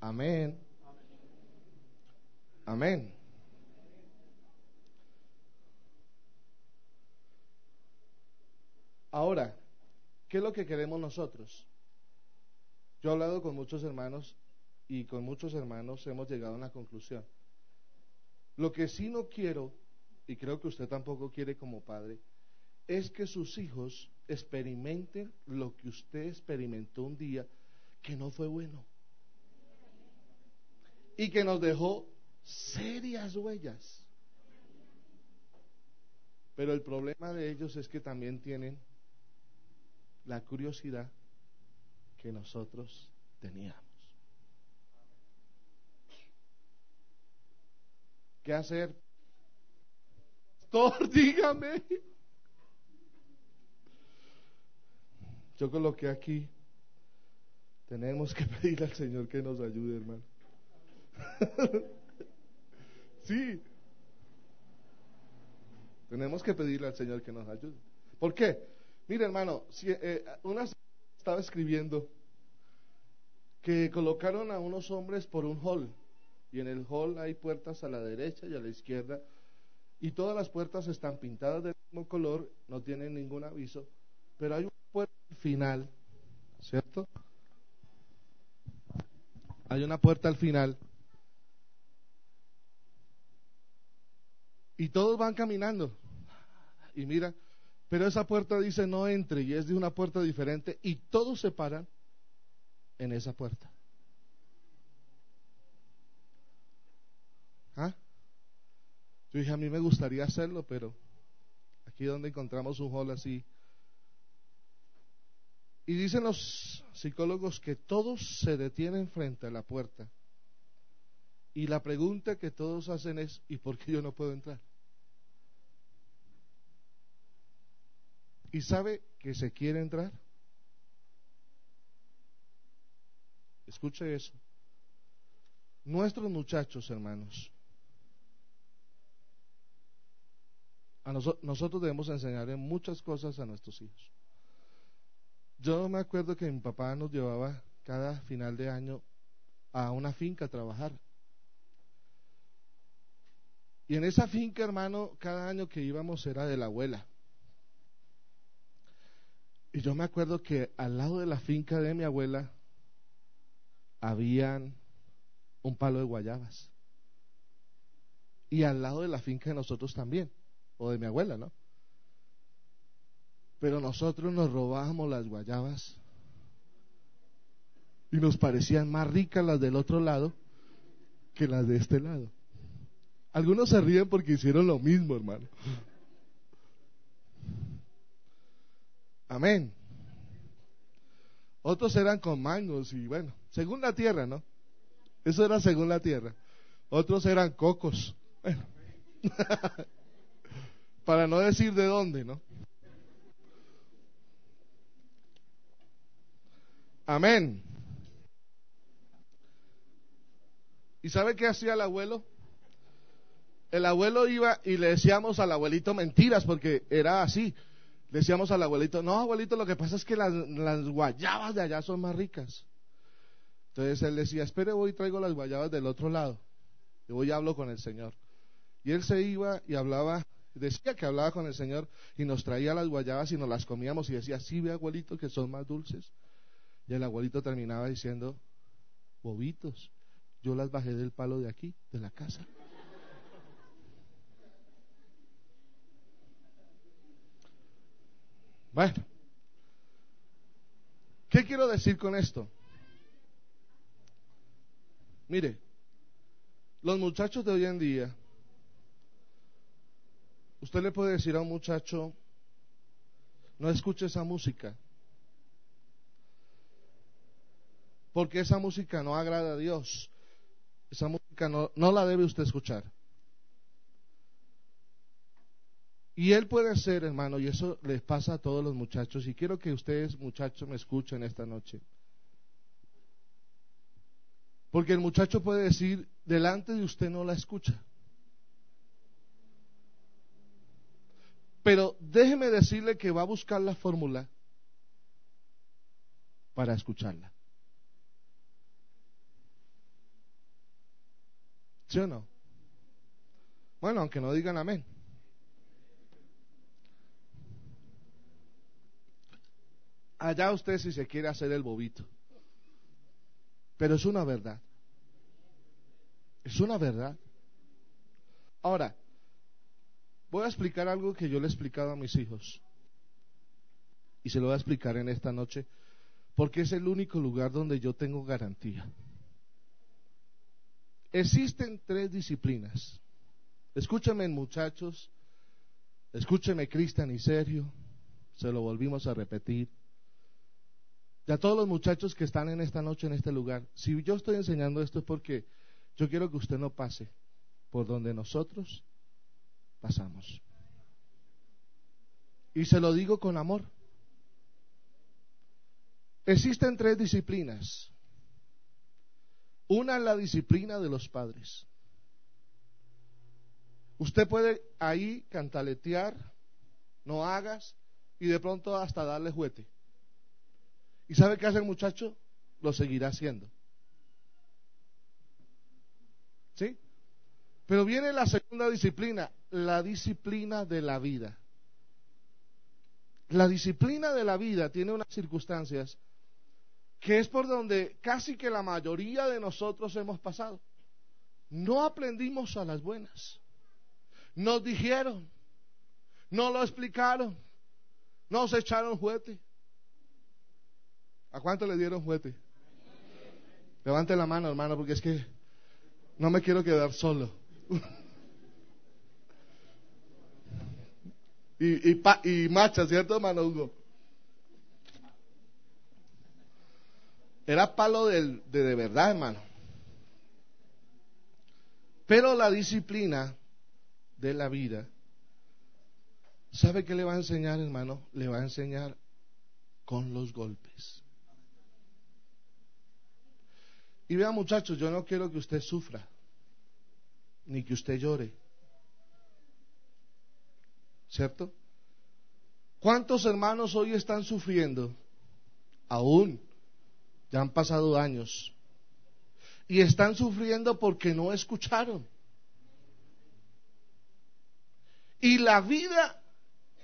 Amén. Amén. Ahora, ¿qué es lo que queremos nosotros? Yo he hablado con muchos hermanos y con muchos hermanos hemos llegado a una conclusión. Lo que sí no quiero, y creo que usted tampoco quiere como padre, es que sus hijos experimenten lo que usted experimentó un día que no fue bueno. Y que nos dejó serias huellas. Pero el problema de ellos es que también tienen la curiosidad que nosotros teníamos. ¿Qué hacer? Pastor, dígame. Yo coloqué aquí, tenemos que pedirle al Señor que nos ayude, hermano. sí. Tenemos que pedirle al Señor que nos ayude. ¿Por qué? Mire, hermano, si, eh, una estaba escribiendo que colocaron a unos hombres por un hall y en el hall hay puertas a la derecha y a la izquierda y todas las puertas están pintadas del mismo color, no tienen ningún aviso, pero hay una puerta al final, ¿cierto? Hay una puerta al final y todos van caminando y mira, pero esa puerta dice no entre y es de una puerta diferente y todos se paran en esa puerta. ¿Ah? Yo dije, a mí me gustaría hacerlo, pero aquí donde encontramos un hall así. Y dicen los psicólogos que todos se detienen frente a la puerta. Y la pregunta que todos hacen es, ¿y por qué yo no puedo entrar? ¿Y sabe que se quiere entrar? Escuche eso. Nuestros muchachos, hermanos, a nosotros debemos enseñar muchas cosas a nuestros hijos. Yo me acuerdo que mi papá nos llevaba cada final de año a una finca a trabajar. Y en esa finca, hermano, cada año que íbamos era de la abuela. Y yo me acuerdo que al lado de la finca de mi abuela habían un palo de guayabas. Y al lado de la finca de nosotros también, o de mi abuela, ¿no? Pero nosotros nos robábamos las guayabas y nos parecían más ricas las del otro lado que las de este lado. Algunos se ríen porque hicieron lo mismo, hermano. Amén. Otros eran con mangos y bueno, según la tierra, ¿no? Eso era según la tierra. Otros eran cocos. Bueno. Para no decir de dónde, ¿no? Amén. ¿Y sabe qué hacía el abuelo? El abuelo iba y le decíamos al abuelito mentiras porque era así decíamos al abuelito, no, abuelito, lo que pasa es que las, guayabas de allá son más ricas. Entonces él decía, espere, voy y traigo las guayabas del otro lado. Y voy y hablo con el Señor. Y él se iba y hablaba, decía que hablaba con el Señor y nos traía las guayabas y nos las comíamos y decía, sí, ve abuelito, que son más dulces. Y el abuelito terminaba diciendo, bobitos, yo las bajé del palo de aquí, de la casa. Bueno, ¿Qué quiero decir con esto? Mire, los muchachos de hoy en día, usted le puede decir a un muchacho, no escuche esa música, porque esa música no agrada a Dios, esa música no, no la debe usted escuchar. Y él puede ser, hermano, y eso les pasa a todos los muchachos, y quiero que ustedes, muchachos, me escuchen esta noche. Porque el muchacho puede decir, delante de usted no la escucha. Pero déjeme decirle que va a buscar la fórmula para escucharla. ¿Sí o no? Bueno, aunque no digan amén. Allá usted si se quiere hacer el bobito. Pero es una verdad. Es una verdad. Ahora, voy a explicar algo que yo le he explicado a mis hijos. Y se lo voy a explicar en esta noche, porque es el único lugar donde yo tengo garantía. Existen tres disciplinas. Escúcheme muchachos, escúcheme Cristian y Sergio, se lo volvimos a repetir y a todos los muchachos que están en esta noche en este lugar, si yo estoy enseñando esto es porque yo quiero que usted no pase por donde nosotros pasamos. Y se lo digo con amor. Existen tres disciplinas. Una es la disciplina de los padres. Usted puede ahí cantaletear, no hagas, y de pronto hasta darle juguete. ¿Y sabe qué hace el muchacho? Lo seguirá haciendo. ¿Sí? Pero viene la segunda disciplina, la disciplina de la vida. La disciplina de la vida tiene unas circunstancias que es por donde casi que la mayoría de nosotros hemos pasado. No aprendimos a las buenas. Nos dijeron, no lo explicaron, nos echaron juguete. ¿A cuánto le dieron juguete? Levante la mano, hermano, porque es que no me quiero quedar solo. y, y, y macha, ¿cierto, hermano Hugo? Era palo de, de verdad, hermano. Pero la disciplina de la vida, ¿sabe qué le va a enseñar, hermano? Le va a enseñar con los golpes. Y vea muchachos, yo no quiero que usted sufra, ni que usted llore. ¿Cierto? ¿Cuántos hermanos hoy están sufriendo? Aún, ya han pasado años. Y están sufriendo porque no escucharon. Y la vida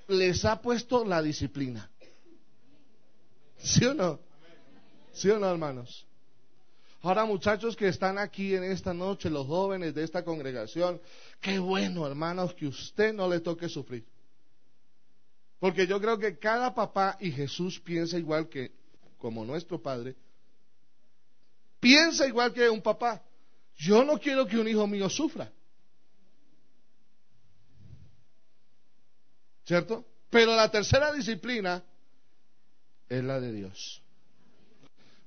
les ha puesto la disciplina. ¿Sí o no? ¿Sí o no, hermanos? Ahora muchachos que están aquí en esta noche, los jóvenes de esta congregación, qué bueno hermanos que usted no le toque sufrir. Porque yo creo que cada papá y Jesús piensa igual que, como nuestro Padre, piensa igual que un papá. Yo no quiero que un hijo mío sufra. ¿Cierto? Pero la tercera disciplina es la de Dios.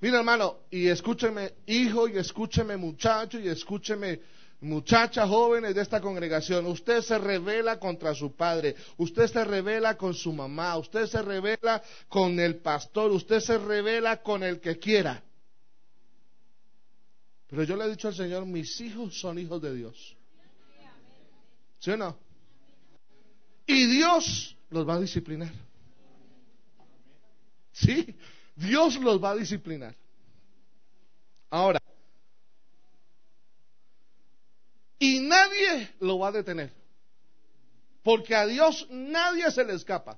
Mira, hermano, y escúcheme, hijo, y escúcheme, muchacho, y escúcheme, muchacha, jóvenes de esta congregación. Usted se revela contra su padre, usted se revela con su mamá, usted se revela con el pastor, usted se revela con el que quiera. Pero yo le he dicho al Señor, mis hijos son hijos de Dios. ¿Sí o no? Y Dios los va a disciplinar. ¿Sí? Dios los va a disciplinar. Ahora, y nadie lo va a detener. Porque a Dios nadie se le escapa.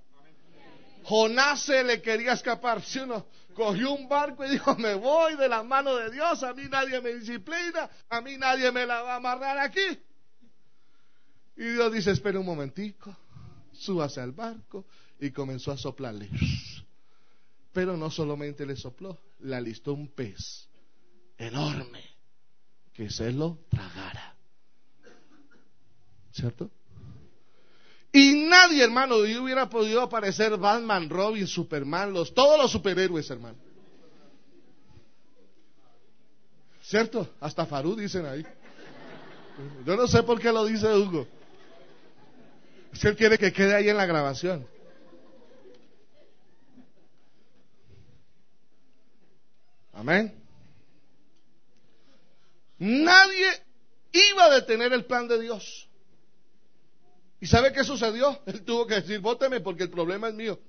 Jonás se le quería escapar. Si uno cogió un barco y dijo, me voy de la mano de Dios, a mí nadie me disciplina, a mí nadie me la va a amarrar aquí. Y Dios dice, espera un momentico, súbase al barco y comenzó a soplarle Pero no solamente le sopló, le alistó un pez enorme que se lo tragara. ¿Cierto? Y nadie, hermano, hubiera podido aparecer Batman, Robin, Superman, los, todos los superhéroes, hermano. ¿Cierto? Hasta Farú dicen ahí. Yo no sé por qué lo dice Hugo. Que él quiere que quede ahí en la grabación. Amén. Nadie iba a detener el plan de Dios. ¿Y sabe qué sucedió? Él tuvo que decir, vóteme porque el problema es mío.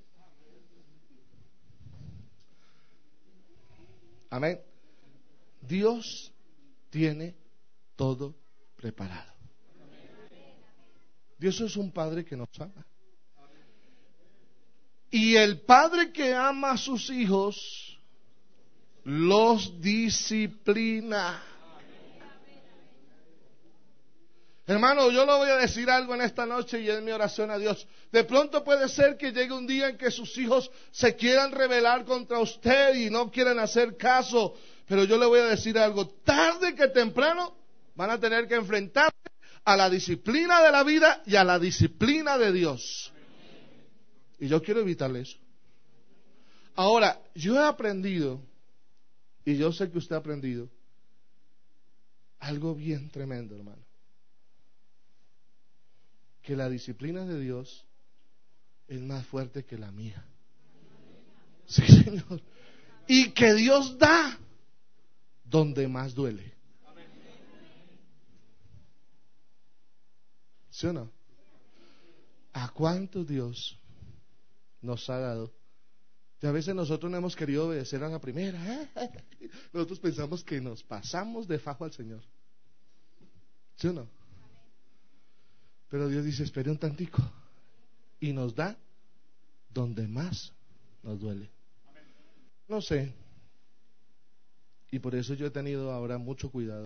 Amén. Dios tiene todo preparado. Dios es un padre que nos ama. Y el padre que ama a sus hijos los disciplina. Hermano, yo le voy a decir algo en esta noche y es mi oración a Dios. De pronto puede ser que llegue un día en que sus hijos se quieran rebelar contra usted y no quieran hacer caso. Pero yo le voy a decir algo. Tarde que temprano van a tener que enfrentarse a la disciplina de la vida y a la disciplina de Dios. Y yo quiero evitarle eso. Ahora, yo he aprendido, y yo sé que usted ha aprendido, algo bien tremendo, hermano que la disciplina de Dios es más fuerte que la mía. Sí, Señor. Y que Dios da donde más duele. ¿Sí o no? ¿A cuánto Dios nos ha dado? Y a veces nosotros no hemos querido obedecer a la primera. Nosotros pensamos que nos pasamos de fajo al Señor. ¿Sí o no? Pero Dios dice, espere un tantico. Y nos da donde más nos duele. No sé. Y por eso yo he tenido ahora mucho cuidado.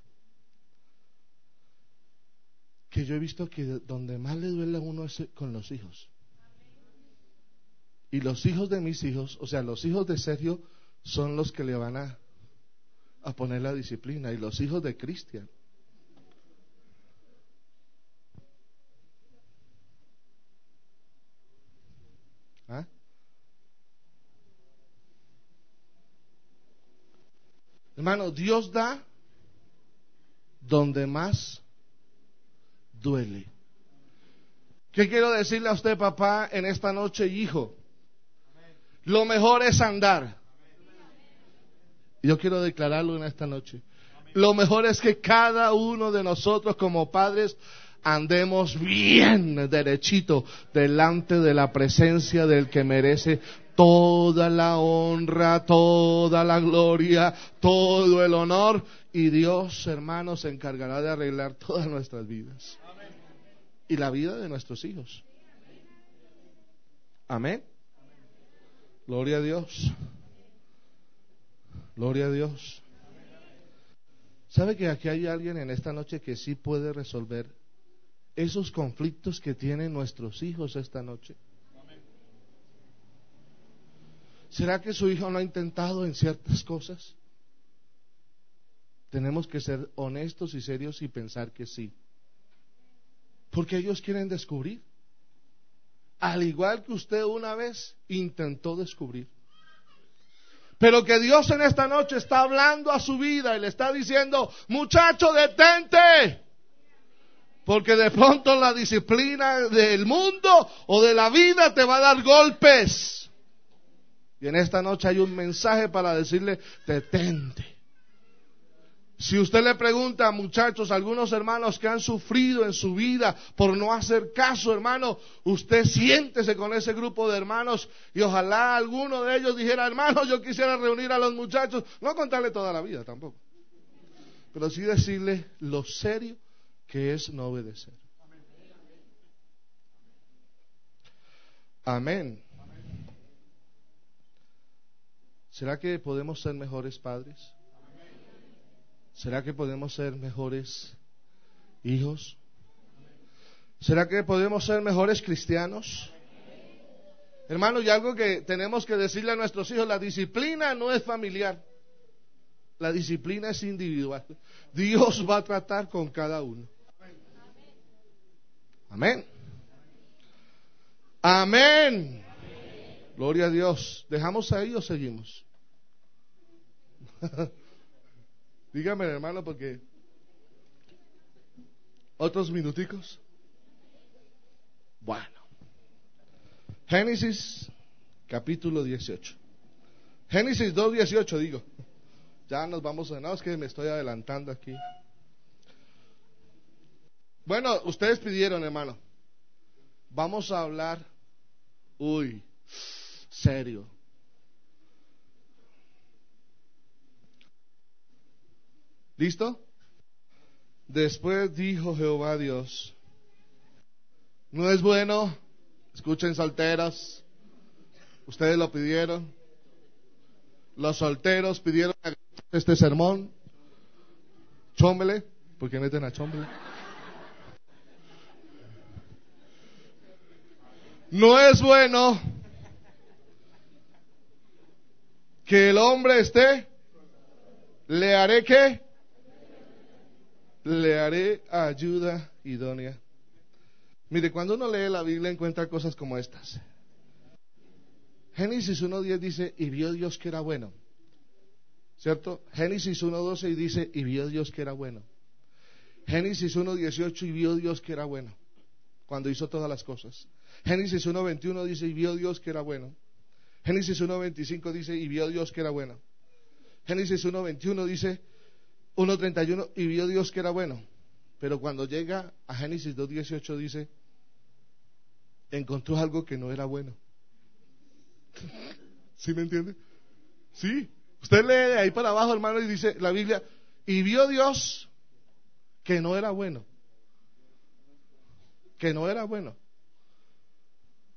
Que yo he visto que donde más le duele a uno es con los hijos. Y los hijos de mis hijos, o sea, los hijos de Sergio son los que le van a, a poner la disciplina. Y los hijos de Cristian ¿Ah? Hermano, Dios da donde más duele. ¿Qué quiero decirle a usted, papá, en esta noche, hijo? Lo mejor es andar. Yo quiero declararlo en esta noche. Lo mejor es que cada uno de nosotros como padres andemos bien derechito delante de la presencia del que merece toda la honra, toda la gloria, todo el honor. Y Dios, hermanos, se encargará de arreglar todas nuestras vidas. Y la vida de nuestros hijos. Amén. Gloria a Dios. Gloria a Dios. ¿Sabe que aquí hay alguien en esta noche que sí puede resolver esos conflictos que tienen nuestros hijos esta noche? ¿Será que su hijo no ha intentado en ciertas cosas? Tenemos que ser honestos y serios y pensar que sí. Porque ellos quieren descubrir. Al igual que usted una vez intentó descubrir. Pero que Dios en esta noche está hablando a su vida y le está diciendo, muchacho, detente. Porque de pronto la disciplina del mundo o de la vida te va a dar golpes. Y en esta noche hay un mensaje para decirle, detente. Si usted le pregunta, muchachos, a algunos hermanos que han sufrido en su vida por no hacer caso, hermano, usted siéntese con ese grupo de hermanos y ojalá alguno de ellos dijera, hermano, yo quisiera reunir a los muchachos, no contarle toda la vida tampoco, pero sí decirle lo serio que es no obedecer. Amén. ¿Será que podemos ser mejores padres? ¿Será que podemos ser mejores hijos? ¿Será que podemos ser mejores cristianos? Hermano, y algo que tenemos que decirle a nuestros hijos, la disciplina no es familiar. La disciplina es individual. Dios va a tratar con cada uno. Amén. Amén. Gloria a Dios. ¿Dejamos ahí o seguimos? Dígame, hermano, porque otros minuticos. Bueno. Génesis capítulo 18. Génesis 2.18 digo. Ya nos vamos a... No, es que me estoy adelantando aquí. Bueno, ustedes pidieron, hermano. Vamos a hablar. Uy, serio. ¿Listo? Después dijo Jehová Dios, no es bueno, escuchen solteros, ustedes lo pidieron, los solteros pidieron este sermón, chómbele, porque meten a chómbele. No es bueno que el hombre esté, le haré que, le haré ayuda idónea. Mire, cuando uno lee la Biblia encuentra cosas como estas. Génesis 1.10 dice, y vio Dios que era bueno. ¿Cierto? Génesis 1.12 y dice, y vio Dios que era bueno. Génesis 1.18 y vio Dios que era bueno. Cuando hizo todas las cosas. Génesis 1.21 dice, y vio Dios que era bueno. Génesis 1.25 dice, y vio Dios que era bueno. Génesis 1.21 dice, 1.31, y vio Dios que era bueno. Pero cuando llega a Génesis 2.18 dice, encontró algo que no era bueno. ¿Sí me entiende? Sí. Usted lee de ahí para abajo, hermano, y dice la Biblia, y vio Dios que no era bueno. Que no era bueno.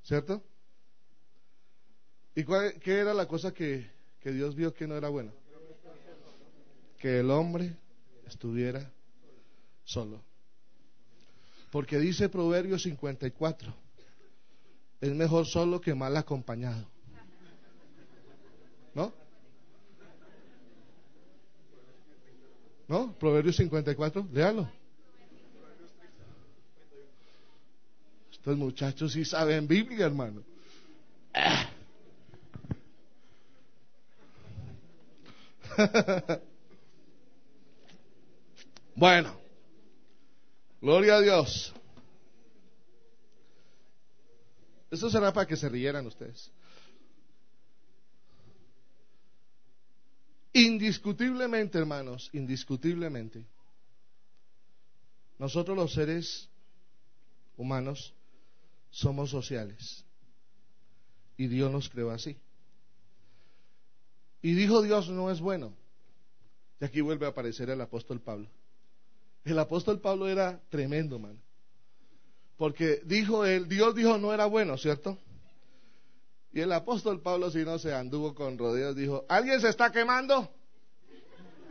¿Cierto? ¿Y cuál, qué era la cosa que, que Dios vio que no era bueno? Que el hombre estuviera solo. Porque dice Proverbios 54, es mejor solo que mal acompañado. ¿No? ¿No? Proverbios 54, léalo. Estos muchachos sí saben Biblia, hermano. bueno, gloria a Dios. Esto será para que se rieran ustedes. Indiscutiblemente, hermanos, indiscutiblemente, nosotros los seres humanos somos sociales. Y Dios nos creó así. Y dijo Dios no es bueno. Y aquí vuelve a aparecer el apóstol Pablo. El apóstol Pablo era tremendo, man. Porque dijo él, Dios dijo no era bueno, ¿cierto? Y el apóstol Pablo, si no se anduvo con rodeos, dijo, ¿alguien se está quemando?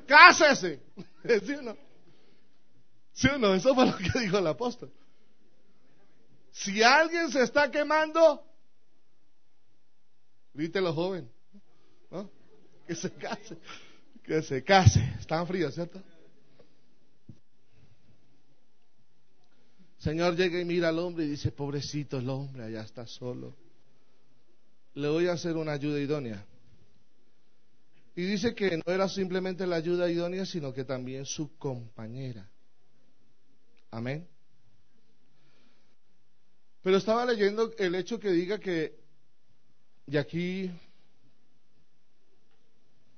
Cásese. ¿Sí o no? ¿Sí? Eso fue lo que dijo el apóstol. Si alguien se está quemando, grítelo joven, ¿no? Que se case, que se case. Están fríos, ¿cierto? Señor llega y mira al hombre y dice, pobrecito el hombre, allá está solo. Le voy a hacer una ayuda idónea. Y dice que no era simplemente la ayuda idónea, sino que también su compañera. Amén. Pero estaba leyendo el hecho que diga que, y aquí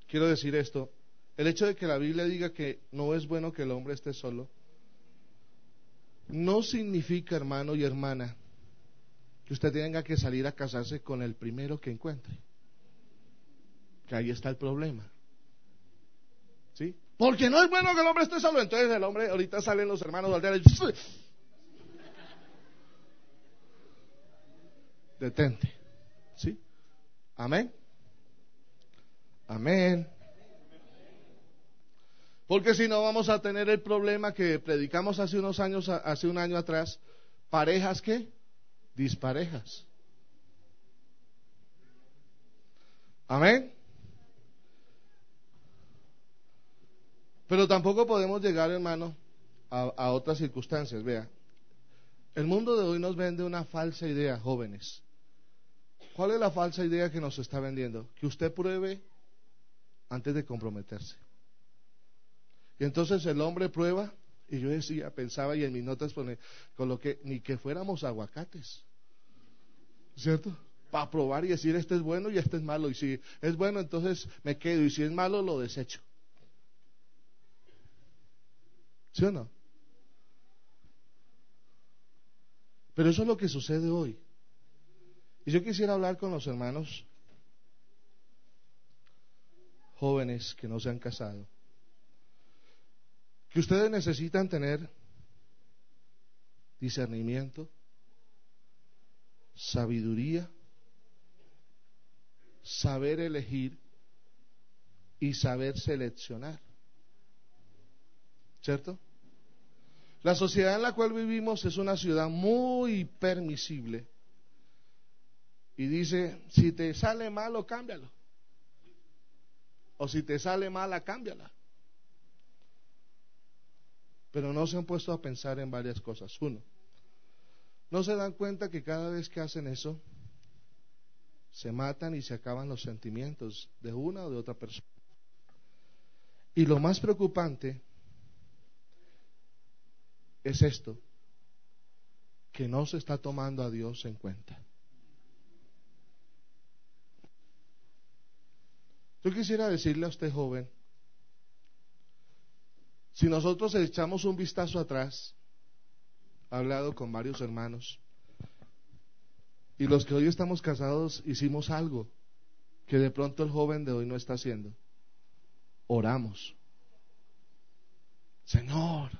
quiero decir esto, el hecho de que la Biblia diga que no es bueno que el hombre esté solo, no significa, hermano y hermana, que usted tenga que salir a casarse con el primero que encuentre. Que ahí está el problema. ¿Sí? Porque no es bueno que el hombre esté solo. Entonces el hombre, ahorita salen los hermanos aldeanos detente. ¿Sí? Amén. Amén. Porque si no vamos a tener el problema que predicamos hace unos años, hace un año atrás, parejas que disparejas. Amén. Pero tampoco podemos llegar, hermano, a, a otras circunstancias. Vea, el mundo de hoy nos vende una falsa idea, jóvenes. ¿Cuál es la falsa idea que nos está vendiendo? Que usted pruebe antes de comprometerse. Y entonces el hombre prueba, y yo decía, pensaba y en mis notas pone, coloqué, ni que fuéramos aguacates. ¿Cierto? Para probar y decir, este es bueno y este es malo. Y si es bueno, entonces me quedo. Y si es malo, lo desecho. ¿Sí o no? Pero eso es lo que sucede hoy. Y yo quisiera hablar con los hermanos jóvenes que no se han casado. Que ustedes necesitan tener discernimiento, sabiduría, saber elegir y saber seleccionar. ¿Cierto? La sociedad en la cual vivimos es una ciudad muy permisible. Y dice, si te sale malo, cámbialo. O si te sale mala, cámbiala. Pero no se han puesto a pensar en varias cosas. Uno, no se dan cuenta que cada vez que hacen eso, se matan y se acaban los sentimientos de una o de otra persona. Y lo más preocupante es esto, que no se está tomando a Dios en cuenta. Yo quisiera decirle a usted joven, si nosotros echamos un vistazo atrás, he hablado con varios hermanos, y los que hoy estamos casados hicimos algo que de pronto el joven de hoy no está haciendo. Oramos. Señor,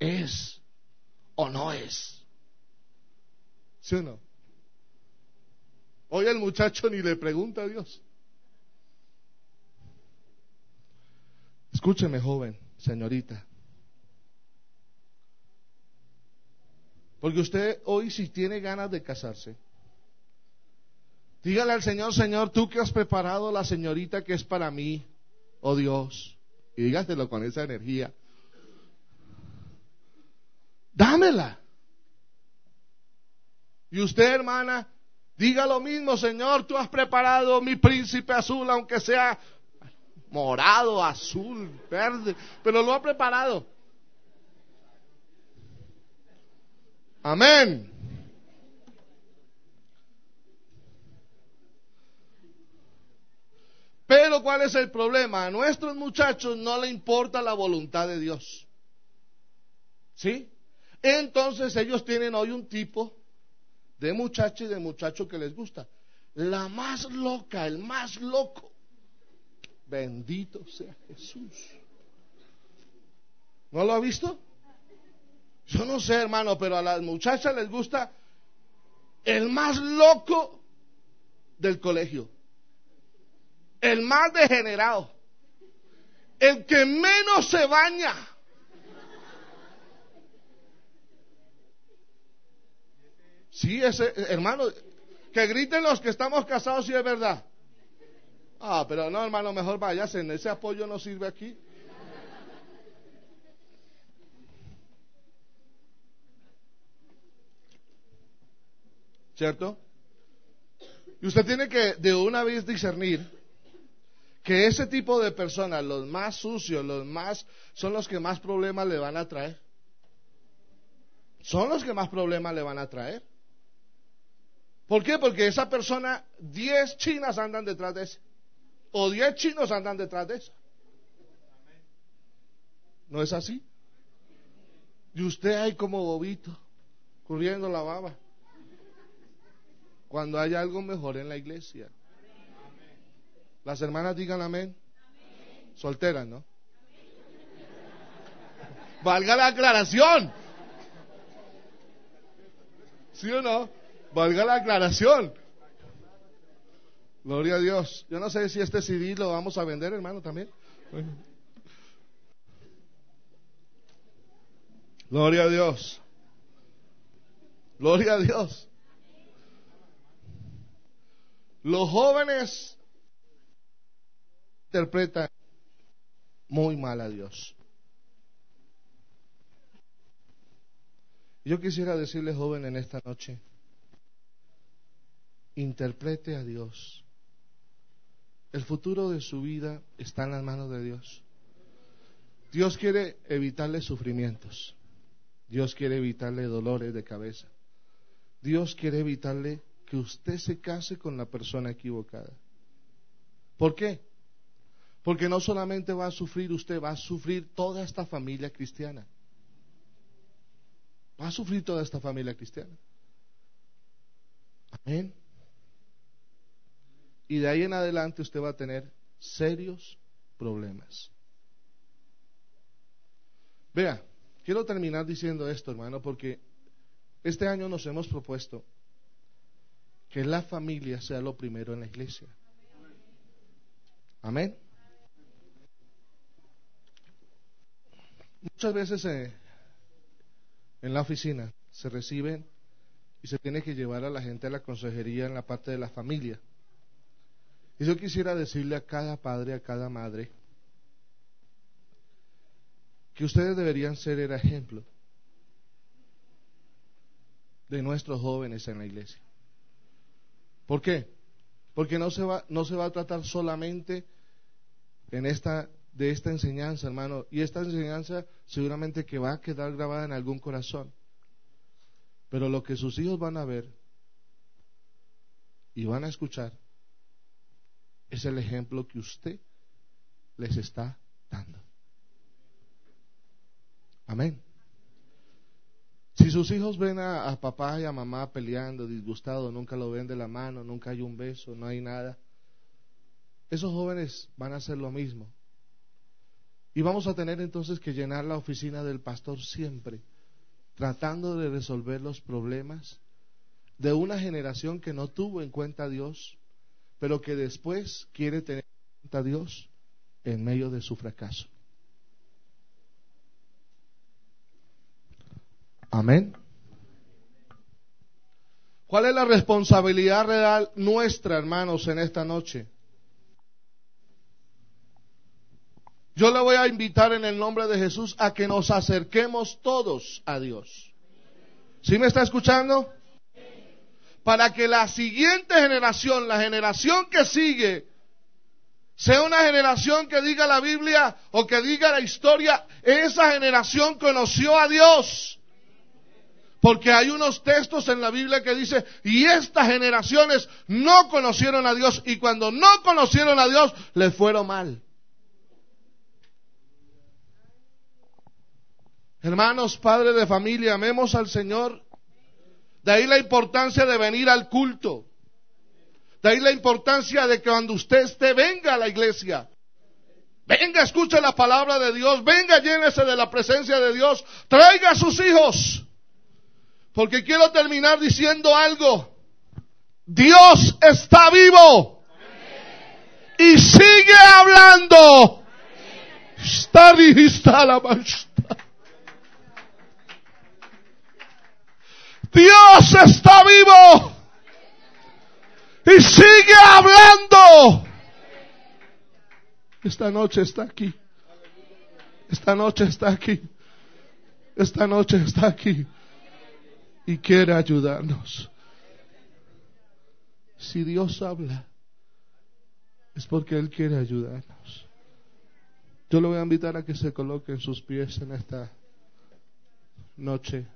¿Es o no es? ¿Sí o no? Hoy el muchacho ni le pregunta a Dios. Escúcheme, joven, señorita. Porque usted hoy si tiene ganas de casarse, dígale al Señor, Señor, tú que has preparado la señorita que es para mí, oh Dios, y dígaselo con esa energía dámela. Y usted, hermana, diga lo mismo, Señor, tú has preparado mi príncipe azul, aunque sea morado, azul, verde, pero lo ha preparado. Amén. Pero ¿cuál es el problema? A nuestros muchachos no le importa la voluntad de Dios. ¿Sí? Entonces ellos tienen hoy un tipo de muchacha y de muchacho que les gusta. La más loca, el más loco. Bendito sea Jesús. ¿No lo ha visto? Yo no sé, hermano, pero a las muchachas les gusta el más loco del colegio. El más degenerado. El que menos se baña. Sí, ese, hermano, que griten los que estamos casados si es verdad. Ah, pero no, hermano, mejor váyase, ese apoyo no sirve aquí. ¿Cierto? Y usted tiene que de una vez discernir que ese tipo de personas, los más sucios, los más, son los que más problemas le van a traer. Son los que más problemas le van a traer. ¿Por qué? Porque esa persona, 10 chinas andan detrás de ese. O 10 chinos andan detrás de esa. ¿No es así? Y usted hay como bobito, corriendo la baba. Cuando hay algo mejor en la iglesia. Las hermanas digan amén. Solteras, ¿no? Valga la aclaración. ¿Sí o no? Valga la aclaración. Gloria a Dios. Yo no sé si este CD lo vamos a vender, hermano, también. Gloria a Dios. Gloria a Dios. Los jóvenes interpreta muy mal a Dios. Yo quisiera decirle, joven, en esta noche, interprete a Dios. El futuro de su vida está en las manos de Dios. Dios quiere evitarle sufrimientos. Dios quiere evitarle dolores de cabeza. Dios quiere evitarle que usted se case con la persona equivocada. ¿Por qué? Porque no solamente va a sufrir usted, va a sufrir toda esta familia cristiana. Va a sufrir toda esta familia cristiana. Amén. Y de ahí en adelante usted va a tener serios problemas. Vea, quiero terminar diciendo esto, hermano, porque este año nos hemos propuesto que la familia sea lo primero en la iglesia. Amén. Muchas veces eh, en la oficina se reciben y se tiene que llevar a la gente a la consejería en la parte de la familia. Y yo quisiera decirle a cada padre, a cada madre, que ustedes deberían ser el ejemplo de nuestros jóvenes en la iglesia. ¿Por qué? Porque no se va, no se va a tratar solamente en esta, de esta enseñanza, hermano, y esta enseñanza seguramente que va a quedar grabada en algún corazón. Pero lo que sus hijos van a ver y van a escuchar es el ejemplo que usted les está dando. Amén. Si sus hijos ven a, papá y a mamá peleando, disgustados, nunca lo ven de la mano, nunca hay un beso, no hay nada, esos jóvenes van a hacer lo mismo. Y vamos a tener entonces que llenar la oficina del pastor siempre, tratando de resolver los problemas de una generación que no tuvo en cuenta a Dios, pero que después quiere tener a Dios en medio de su fracaso. Amén. ¿Cuál es la responsabilidad real nuestra, hermanos, en esta noche? Yo le voy a invitar en el nombre de Jesús a que nos acerquemos todos a Dios. ¿Sí me está escuchando? Para que la siguiente generación, la generación que sigue, sea una generación que diga la Biblia o que diga la historia, esa generación conoció a Dios. Porque hay unos textos en la Biblia que dice, y estas generaciones no conocieron a Dios, y cuando no conocieron a Dios, les fueron mal. Hermanos, padres de familia, amemos al Señor. De ahí la importancia de venir al culto. De ahí la importancia de que cuando usted esté, venga a la iglesia. Venga, escuche la palabra de Dios. Venga, llénese de la presencia de Dios. Traiga a sus hijos. Porque quiero terminar diciendo algo. Dios está vivo. Y sigue hablando. Está la Dios está vivo. Y sigue hablando. Esta noche está aquí. Esta noche está aquí. Esta noche está aquí y quiere ayudarnos. Si Dios habla, es porque Él quiere ayudarnos. Yo le voy a invitar a que se coloque en sus pies en esta noche.